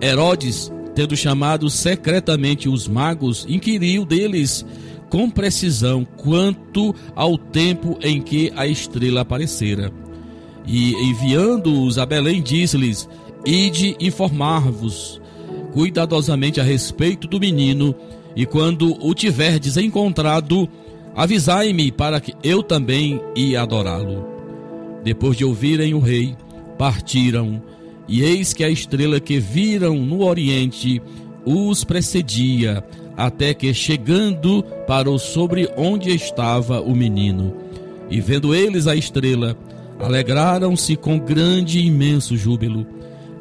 Herodes, tendo chamado secretamente os magos, inquiriu deles com precisão quanto ao tempo em que a estrela aparecera. E enviando-os a Belém, disse-lhes: Ide informar-vos cuidadosamente a respeito do menino, e quando o tiverdes encontrado, avisai-me para que eu também ia adorá-lo. Depois de ouvirem o rei, partiram, e eis que a estrela que viram no oriente os precedia, até que chegando parou sobre onde estava o menino. E vendo eles a estrela, alegraram-se com grande e imenso júbilo.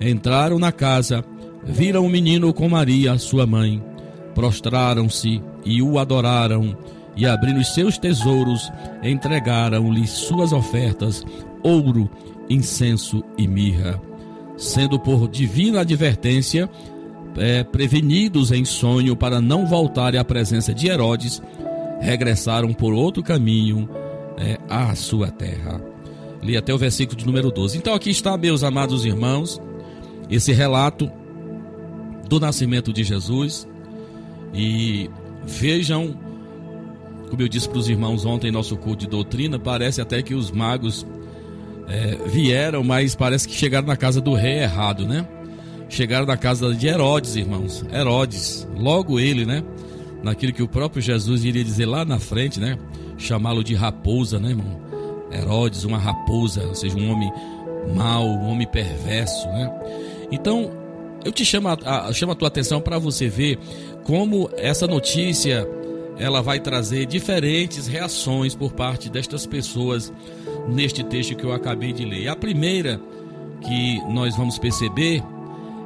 Entraram na casa, viram o menino com Maria, sua mãe, prostraram-se e o adoraram, e abrindo os seus tesouros, entregaram-lhe suas ofertas, ouro, incenso e mirra. Sendo por divina advertência, é, prevenidos em sonho para não voltarem à presença de Herodes, regressaram por outro caminho é, à sua terra. Li até o versículo de número 12. Então aqui está, meus amados irmãos, esse relato do nascimento de Jesus. E vejam, como eu disse para os irmãos ontem em nosso culto de doutrina, parece até que os magos é, vieram, mas parece que chegaram na casa do rei errado, né? Chegaram na casa de Herodes, irmãos. Herodes, logo ele, né? Naquilo que o próprio Jesus iria dizer lá na frente, né? Chamá-lo de raposa, né, irmão? Herodes, uma raposa, ou seja, um homem mau, um homem perverso, né? Então, eu te chamo a, a, chamo a tua atenção para você ver como essa notícia ela vai trazer diferentes reações por parte destas pessoas neste texto que eu acabei de ler. A primeira que nós vamos perceber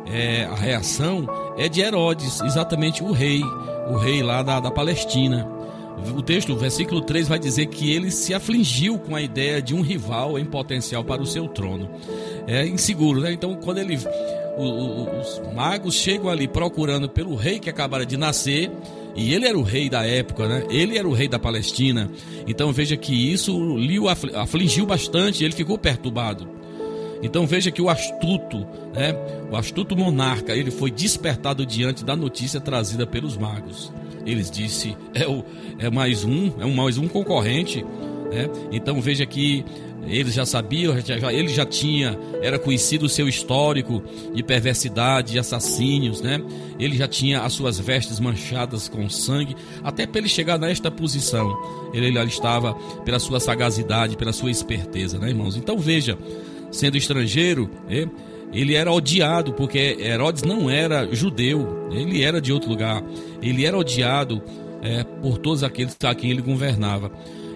é, a reação é de Herodes, exatamente o rei, o rei lá da, da Palestina. O texto, o versículo 3, vai dizer que ele se afligiu com a ideia de um rival em potencial para o seu trono. É inseguro, né? Então, quando ele. Os magos chegam ali procurando pelo rei que acabara de nascer, e ele era o rei da época, né? Ele era o rei da Palestina. Então veja que isso lhe afligiu bastante, ele ficou perturbado. Então veja que o astuto, né, o astuto monarca, ele foi despertado diante da notícia trazida pelos magos. Eles disse é o é mais um, é um mais um concorrente, né? Então veja que eles já sabiam, já, ele já tinha, era conhecido o seu histórico de perversidade, de assassínios, né? Ele já tinha as suas vestes manchadas com sangue, até para ele chegar nesta posição. Ele, ele estava pela sua sagacidade, pela sua esperteza, né, irmãos? Então veja, sendo estrangeiro, é, ele era odiado porque Herodes não era judeu, ele era de outro lugar. Ele era odiado é, por todos aqueles a quem ele governava.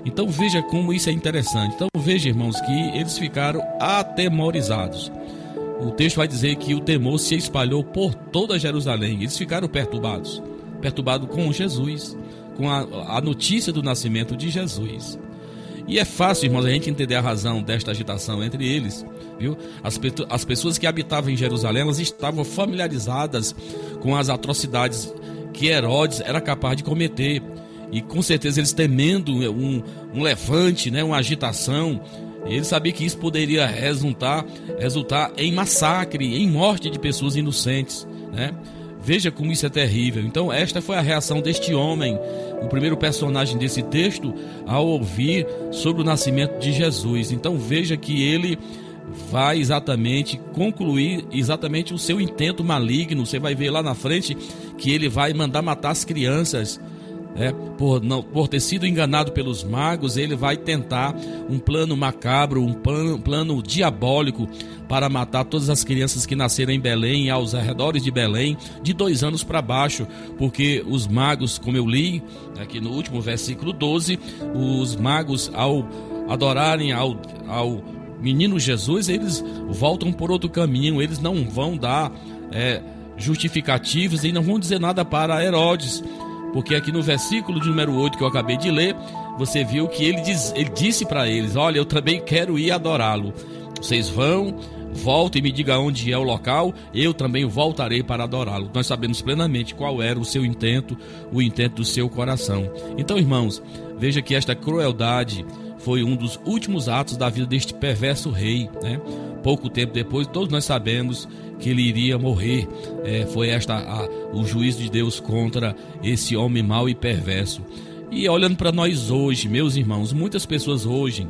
Então veja como isso é interessante. Então veja, irmãos, que eles ficaram atemorizados. O texto vai dizer que o temor se espalhou por toda Jerusalém. Eles ficaram perturbados, perturbados com Jesus, com a, a notícia do nascimento de Jesus. E é fácil, irmãos, a gente entender a razão desta agitação entre eles, viu? As, as pessoas que habitavam em Jerusalém, elas estavam familiarizadas com as atrocidades que Herodes era capaz de cometer. E com certeza eles temendo um, um levante, né, uma agitação, ele sabia que isso poderia resultar, resultar em massacre, em morte de pessoas inocentes, né? Veja como isso é terrível. Então, esta foi a reação deste homem, o primeiro personagem desse texto, ao ouvir sobre o nascimento de Jesus. Então, veja que ele vai exatamente concluir exatamente o seu intento maligno. Você vai ver lá na frente que ele vai mandar matar as crianças é, por, não, por ter sido enganado pelos magos, ele vai tentar um plano macabro, um plano, plano diabólico para matar todas as crianças que nasceram em Belém e aos arredores de Belém, de dois anos para baixo, porque os magos, como eu li aqui no último versículo 12, os magos, ao adorarem ao, ao menino Jesus, eles voltam por outro caminho, eles não vão dar é, justificativos e não vão dizer nada para Herodes porque aqui no versículo de número 8 que eu acabei de ler, você viu que ele, diz, ele disse para eles: Olha, eu também quero ir adorá-lo. Vocês vão, voltem e me diga onde é o local, eu também voltarei para adorá-lo. Nós sabemos plenamente qual era o seu intento, o intento do seu coração. Então, irmãos, veja que esta crueldade foi um dos últimos atos da vida deste perverso rei, né? Pouco tempo depois, todos nós sabemos que ele iria morrer. É, foi esta a, o juízo de Deus contra esse homem mau e perverso. E olhando para nós hoje, meus irmãos, muitas pessoas hoje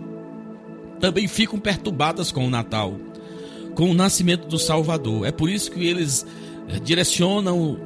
também ficam perturbadas com o Natal, com o nascimento do Salvador. É por isso que eles é, direcionam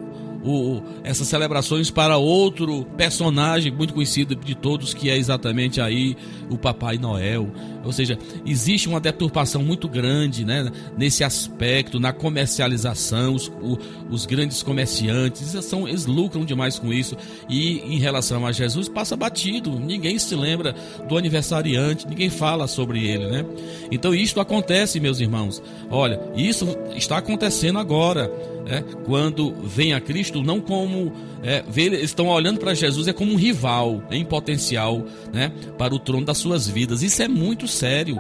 o, essas celebrações para outro personagem muito conhecido de todos, que é exatamente aí o Papai Noel. Ou seja, existe uma deturpação muito grande né, nesse aspecto, na comercialização. Os, o, os grandes comerciantes são, eles lucram demais com isso. E em relação a Jesus, passa batido. Ninguém se lembra do aniversariante, ninguém fala sobre ele. Né? Então, isto acontece, meus irmãos. Olha, isso está acontecendo agora. É, quando vem a Cristo, não como é, eles estão olhando para Jesus é como um rival em potencial né, para o trono das suas vidas. Isso é muito sério.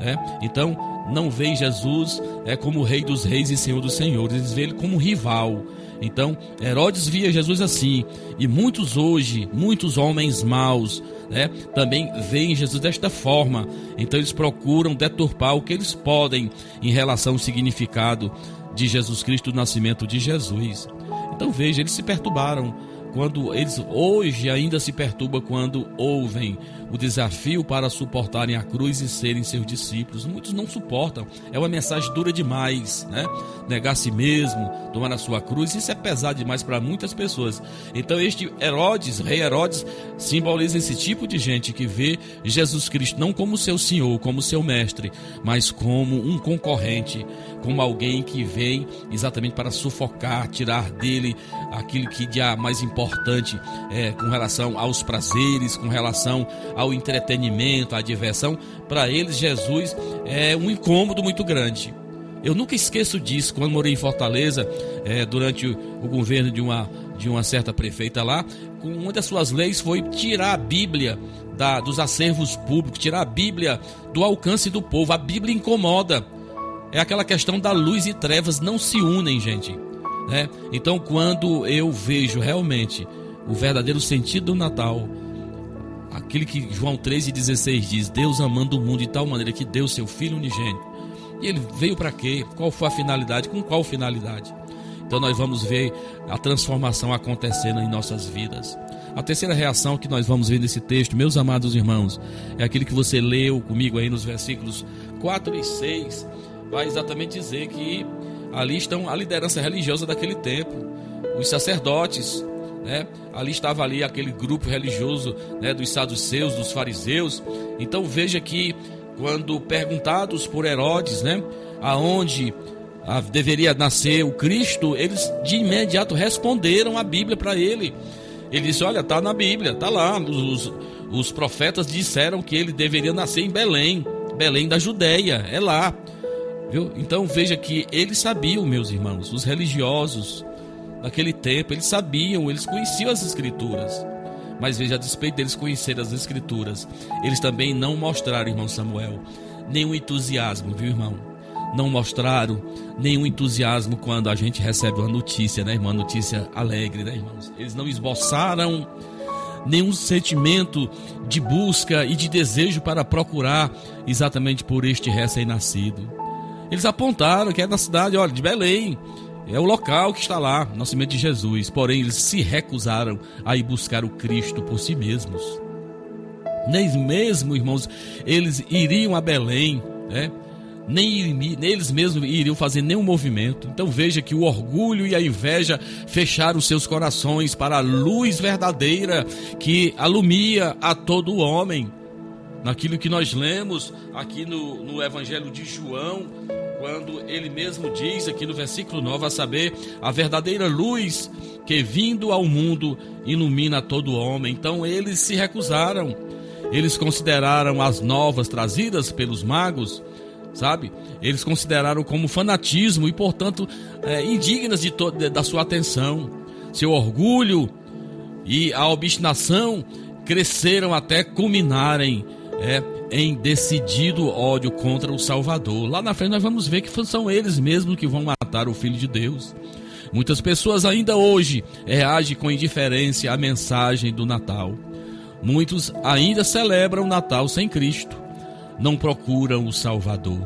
Né? Então, não veem Jesus é, como Rei dos Reis e Senhor dos Senhores, eles veem ele como um rival. Então, Herodes via Jesus assim, e muitos hoje, muitos homens maus, né, também veem Jesus desta forma. Então, eles procuram deturpar o que eles podem em relação ao significado de Jesus Cristo, o nascimento de Jesus. Então veja, eles se perturbaram quando eles hoje ainda se perturbam quando ouvem o desafio para suportarem a cruz e serem seus discípulos. Muitos não suportam. É uma mensagem dura demais, né? Negar a si mesmo, tomar a sua cruz, isso é pesado demais para muitas pessoas. Então este Herodes, rei Herodes, simboliza esse tipo de gente que vê Jesus Cristo não como seu senhor, como seu mestre, mas como um concorrente, como alguém que vem exatamente para sufocar, tirar dele aquilo que de mais importante é, com relação aos prazeres, com relação ao entretenimento, à diversão, para eles Jesus é um incômodo muito grande. Eu nunca esqueço disso quando morei em Fortaleza, é, durante o, governo de uma, de uma certa prefeita lá, uma das suas leis foi tirar a Bíblia da, dos acervos públicos, tirar a Bíblia do alcance do povo. A Bíblia incomoda. É aquela questão da luz e trevas não se unem, gente. Né? Então, quando eu vejo realmente o verdadeiro sentido do Natal, aquele que João 13,16 diz: Deus amando o mundo de tal maneira que deu seu Filho unigênito. E ele veio para quê? Qual foi a finalidade? Com qual finalidade? Então nós vamos ver a transformação acontecendo em nossas vidas. A terceira reação que nós vamos ver nesse texto, meus amados irmãos, é aquele que você leu comigo aí nos versículos 4 e 6. Vai exatamente dizer que ali estão a liderança religiosa daquele tempo, os sacerdotes, né? Ali estava ali aquele grupo religioso né, dos saduceus, dos fariseus. Então veja que quando perguntados por Herodes, né, aonde a, deveria nascer o Cristo, eles de imediato responderam a Bíblia para ele. Ele disse: Olha, está na Bíblia, está lá. Os, os profetas disseram que ele deveria nascer em Belém, Belém da Judéia, é lá. Viu? Então veja que eles sabiam, meus irmãos, os religiosos, naquele tempo, eles sabiam, eles conheciam as escrituras. Mas veja, a despeito deles conhecerem as escrituras, eles também não mostraram, irmão Samuel, nenhum entusiasmo, viu, irmão? Não mostraram nenhum entusiasmo quando a gente recebe uma notícia, né, irmão? Notícia alegre, né, irmãos? Eles não esboçaram nenhum sentimento de busca e de desejo para procurar exatamente por este recém-nascido. Eles apontaram que é na cidade, olha, de Belém. É o local que está lá, nascimento de Jesus. Porém, eles se recusaram a ir buscar o Cristo por si mesmos. Nem mesmo, irmãos, eles iriam a Belém, né? nem, nem eles mesmos iriam fazer nenhum movimento. Então veja que o orgulho e a inveja fecharam seus corações para a luz verdadeira que alumia a todo homem. Naquilo que nós lemos aqui no, no Evangelho de João, quando ele mesmo diz aqui no versículo 9, a saber, a verdadeira luz que vindo ao mundo ilumina todo homem. Então eles se recusaram. Eles consideraram as novas trazidas pelos magos sabe? Eles consideraram como fanatismo e, portanto, é, indignas de, da sua atenção. Seu orgulho e a obstinação cresceram até culminarem é, em decidido ódio contra o Salvador. Lá na frente nós vamos ver que são eles mesmos que vão matar o Filho de Deus. Muitas pessoas ainda hoje reagem com indiferença à mensagem do Natal. Muitos ainda celebram o Natal sem Cristo não procuram o Salvador.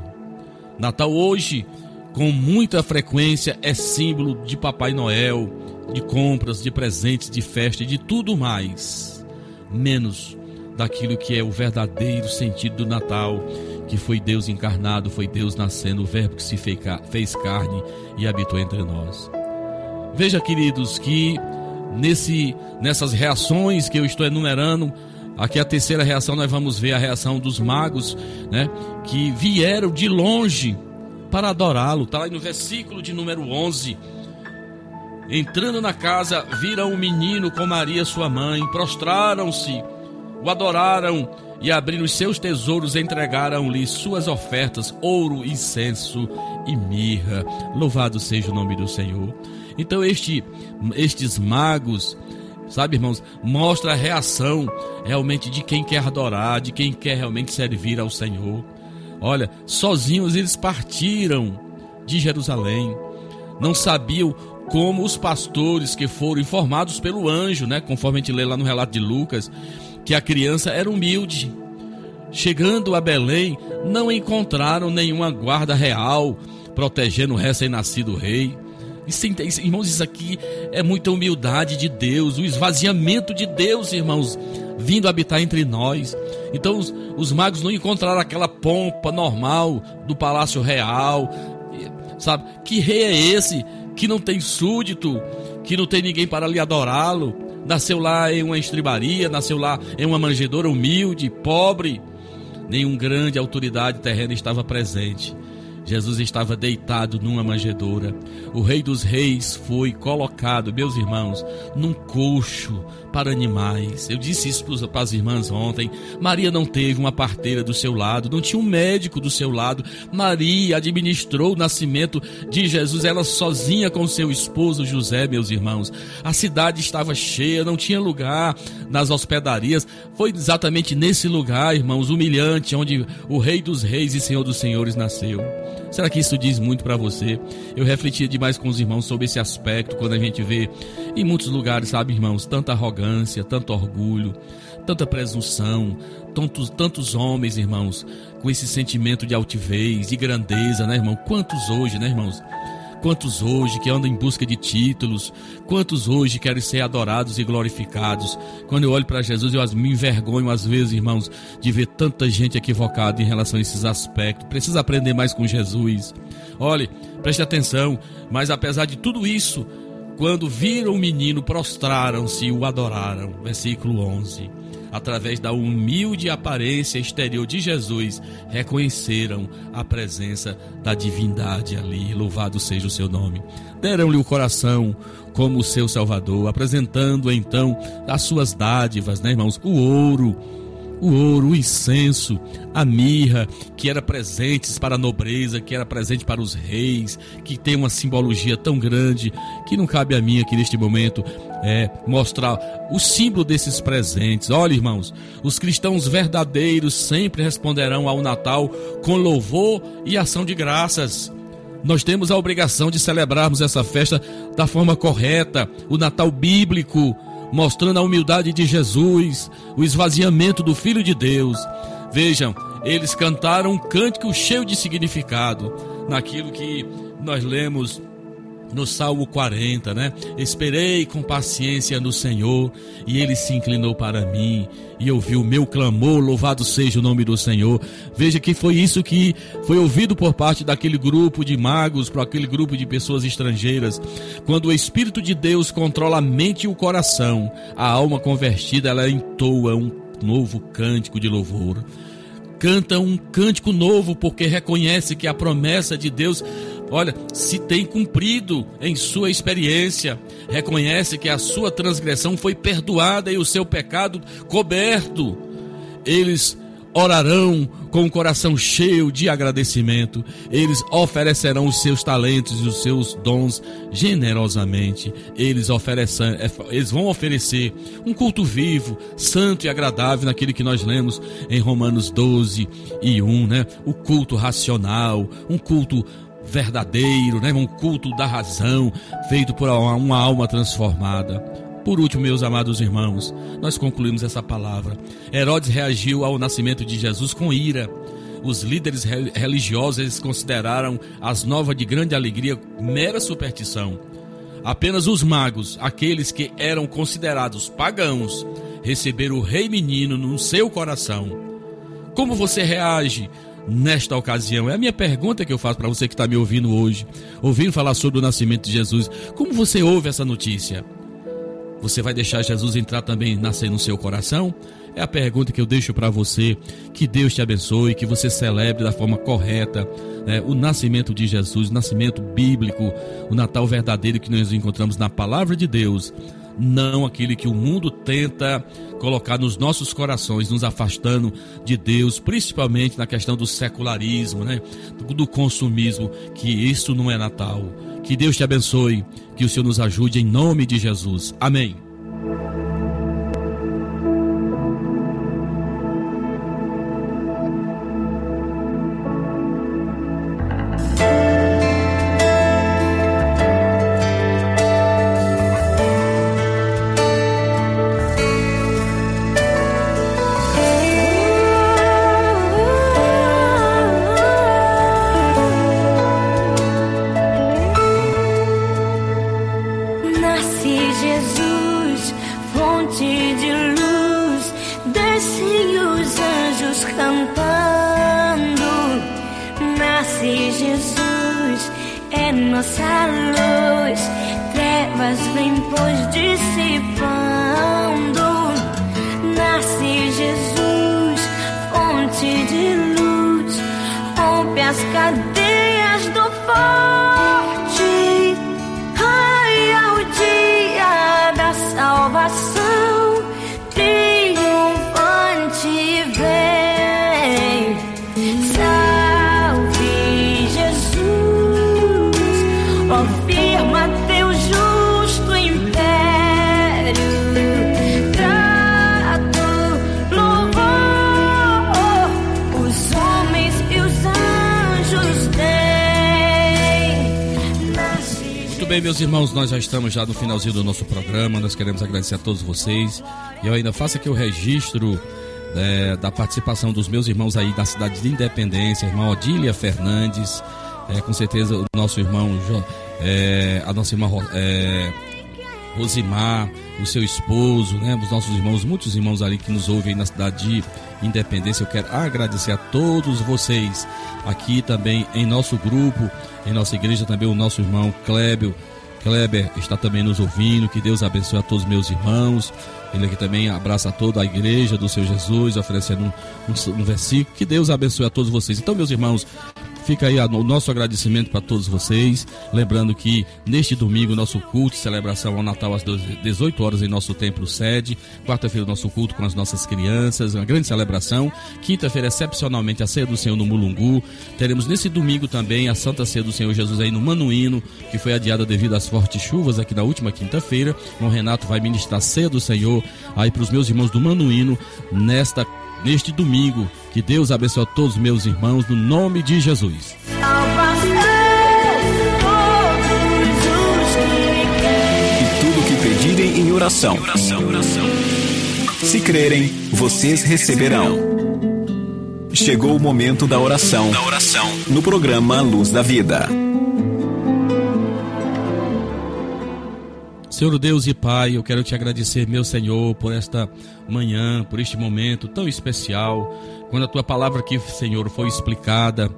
Natal hoje, com muita frequência, é símbolo de Papai Noel, de compras, de presentes, de festa e de tudo mais, menos daquilo que é o verdadeiro sentido do Natal, que foi Deus encarnado, foi Deus nascendo, o Verbo que se fez carne e habitou entre nós. Veja, queridos, que nesse, nessas reações que eu estou enumerando, Aqui a terceira reação nós vamos ver a reação dos magos, né, que vieram de longe para adorá-lo. Está lá no versículo de número 11. Entrando na casa, viram o menino com Maria sua mãe, prostraram-se, o adoraram e abrindo os seus tesouros entregaram-lhe suas ofertas, ouro, incenso e mirra. Louvado seja o nome do Senhor. Então este, estes magos Sabe, irmãos, mostra a reação realmente de quem quer adorar, de quem quer realmente servir ao Senhor. Olha, sozinhos eles partiram de Jerusalém. Não sabiam como os pastores que foram informados pelo anjo, né, conforme a gente lê lá no relato de Lucas, que a criança era humilde. Chegando a Belém, não encontraram nenhuma guarda real protegendo o recém-nascido rei. Irmãos, isso aqui é muita humildade de Deus, o esvaziamento de Deus, irmãos, vindo habitar entre nós. Então, os, os magos não encontraram aquela pompa normal do palácio real, sabe? Que rei é esse que não tem súdito, que não tem ninguém para lhe adorá-lo? Nasceu lá em uma estribaria, nasceu lá em uma manjedoura humilde, pobre. Nenhum grande autoridade terrena estava presente. Jesus estava deitado numa manjedoura. O Rei dos Reis foi colocado, meus irmãos, num coxo para animais. Eu disse isso para as irmãs ontem. Maria não teve uma parteira do seu lado, não tinha um médico do seu lado. Maria administrou o nascimento de Jesus, ela sozinha com seu esposo José, meus irmãos. A cidade estava cheia, não tinha lugar nas hospedarias. Foi exatamente nesse lugar, irmãos, humilhante, onde o Rei dos Reis e Senhor dos Senhores nasceu. Será que isso diz muito para você? Eu refletia demais com os irmãos sobre esse aspecto quando a gente vê em muitos lugares, sabe, irmãos, tanta arrogância, tanto orgulho, tanta presunção, tantos, tantos homens, irmãos, com esse sentimento de altivez, de grandeza, né, irmão? Quantos hoje, né, irmãos? Quantos hoje que andam em busca de títulos? Quantos hoje querem ser adorados e glorificados? Quando eu olho para Jesus, eu me envergonho às vezes, irmãos, de ver tanta gente equivocada em relação a esses aspectos. Precisa aprender mais com Jesus. Olhe, preste atenção, mas apesar de tudo isso, quando viram o menino, prostraram-se e o adoraram. Versículo 11 através da humilde aparência exterior de Jesus, reconheceram a presença da divindade ali. Louvado seja o seu nome. Deram-lhe o coração como seu Salvador, apresentando então as suas dádivas, né, irmãos? O ouro o ouro, o incenso, a mirra, que era presentes para a nobreza, que era presente para os reis, que tem uma simbologia tão grande que não cabe a mim aqui neste momento é, mostrar o símbolo desses presentes. Olha, irmãos, os cristãos verdadeiros sempre responderão ao Natal com louvor e ação de graças. Nós temos a obrigação de celebrarmos essa festa da forma correta, o Natal bíblico, mostrando a humildade de Jesus, o esvaziamento do Filho de Deus. Vejam, eles cantaram um cântico cheio de significado naquilo que nós lemos no Salmo 40, né? Esperei com paciência no Senhor e ele se inclinou para mim e ouviu o meu clamor. Louvado seja o nome do Senhor. Veja que foi isso que foi ouvido por parte daquele grupo de magos, para aquele grupo de pessoas estrangeiras. Quando o Espírito de Deus controla a mente e o coração, a alma convertida ela entoa um novo cântico de louvor. Canta um cântico novo porque reconhece que a promessa de Deus olha, se tem cumprido em sua experiência, reconhece que a sua transgressão foi perdoada e o seu pecado coberto. Eles orarão com o coração cheio de agradecimento, eles oferecerão os seus talentos e os seus dons generosamente. Eles oferecem, eles vão oferecer um culto vivo, santo e agradável naquele que nós lemos em Romanos 12 e 1, né? O culto racional, um culto verdadeiro, né? um culto da razão, feito por uma alma transformada. Por último, meus amados irmãos, nós concluímos essa palavra. Herodes reagiu ao nascimento de Jesus com ira. Os líderes religiosos consideraram as novas de grande alegria mera superstição. Apenas os magos, aqueles que eram considerados pagãos, receberam o rei menino no seu coração. Como você reage nesta ocasião? É a minha pergunta que eu faço para você que está me ouvindo hoje, ouvindo falar sobre o nascimento de Jesus. Como você ouve essa notícia? Você vai deixar Jesus entrar também, nascer no seu coração? É a pergunta que eu deixo para você. Que Deus te abençoe, que você celebre da forma correta né, o nascimento de Jesus, o nascimento bíblico, o Natal verdadeiro que nós encontramos na palavra de Deus não aquele que o mundo tenta colocar nos nossos corações, nos afastando de Deus, principalmente na questão do secularismo, né? do, consumismo, que isso não é Natal. Que Deus te abençoe, que o Senhor nos ajude em nome de Jesus. Amém. Bem, meus irmãos, nós já estamos já no finalzinho do nosso programa. Nós queremos agradecer a todos vocês. E eu ainda faço aqui o registro é, da participação dos meus irmãos aí da cidade de Independência, irmã Odília Fernandes, é, com certeza o nosso irmão, é, a nossa irmã é, Rosimar, o seu esposo, né, os nossos irmãos, muitos irmãos ali que nos ouvem na cidade de Independência. Eu quero agradecer a todos vocês aqui também em nosso grupo, em nossa igreja também o nosso irmão Kleber, Kleber está também nos ouvindo, que Deus abençoe a todos os meus irmãos. Ele aqui também abraça toda a igreja do Senhor Jesus, oferecendo um, um, um versículo. Que Deus abençoe a todos vocês. Então, meus irmãos, Fica aí o nosso agradecimento para todos vocês. Lembrando que neste domingo, nosso culto, celebração ao Natal às 18 horas em nosso templo sede. Quarta-feira, nosso culto com as nossas crianças, uma grande celebração. Quinta-feira, excepcionalmente, a ceia do Senhor no Mulungu. Teremos nesse domingo também a Santa Ceia do Senhor Jesus aí no Manuíno, que foi adiada devido às fortes chuvas aqui na última quinta-feira. O Renato vai ministrar a ceia do Senhor aí para os meus irmãos do Manuíno nesta neste domingo. Que Deus abençoe a todos meus irmãos, no nome de Jesus. E tudo que pedirem em oração. Se crerem, vocês receberão. Chegou o momento da oração. No programa Luz da Vida. Senhor Deus e Pai, eu quero te agradecer, meu Senhor, por esta manhã, por este momento tão especial, quando a tua palavra aqui, Senhor, foi explicada.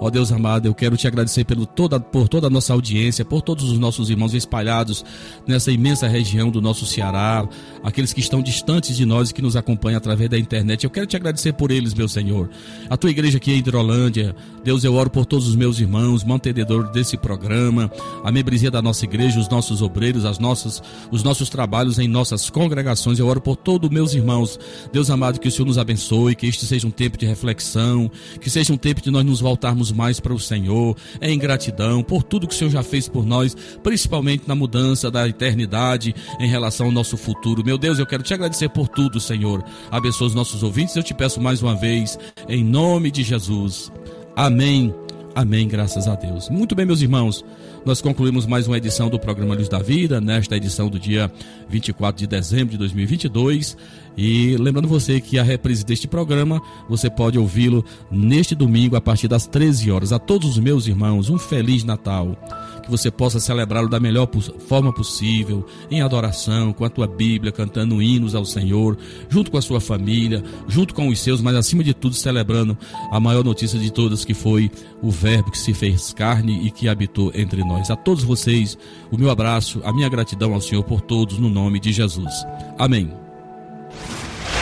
Ó Deus amado, eu quero te agradecer pelo toda, por toda a nossa audiência, por todos os nossos irmãos espalhados nessa imensa região do nosso Ceará, aqueles que estão distantes de nós e que nos acompanham através da internet. Eu quero te agradecer por eles, meu Senhor. A tua igreja aqui em Hidrolândia, Deus, eu oro por todos os meus irmãos, mantenedores desse programa, a membresia da nossa igreja, os nossos obreiros, as nossas, os nossos trabalhos em nossas congregações. Eu oro por todos meus irmãos. Deus amado, que o Senhor nos abençoe, que este seja um tempo de reflexão, que seja um tempo de nós nos voltarmos mais para o Senhor, em gratidão por tudo que o Senhor já fez por nós, principalmente na mudança da eternidade em relação ao nosso futuro. Meu Deus, eu quero te agradecer por tudo, Senhor. Abençoa os nossos ouvintes. Eu te peço mais uma vez, em nome de Jesus. Amém. Amém, graças a Deus. Muito bem, meus irmãos, nós concluímos mais uma edição do programa Luz da Vida, nesta edição do dia 24 de dezembro de 2022. E lembrando você que a reprise deste programa, você pode ouvi-lo neste domingo a partir das 13 horas. A todos os meus irmãos, um feliz Natal que você possa celebrá-lo da melhor forma possível, em adoração, com a tua Bíblia, cantando hinos ao Senhor, junto com a sua família, junto com os seus, mas acima de tudo celebrando a maior notícia de todas, que foi o Verbo que se fez carne e que habitou entre nós. A todos vocês, o meu abraço, a minha gratidão ao Senhor por todos, no nome de Jesus. Amém.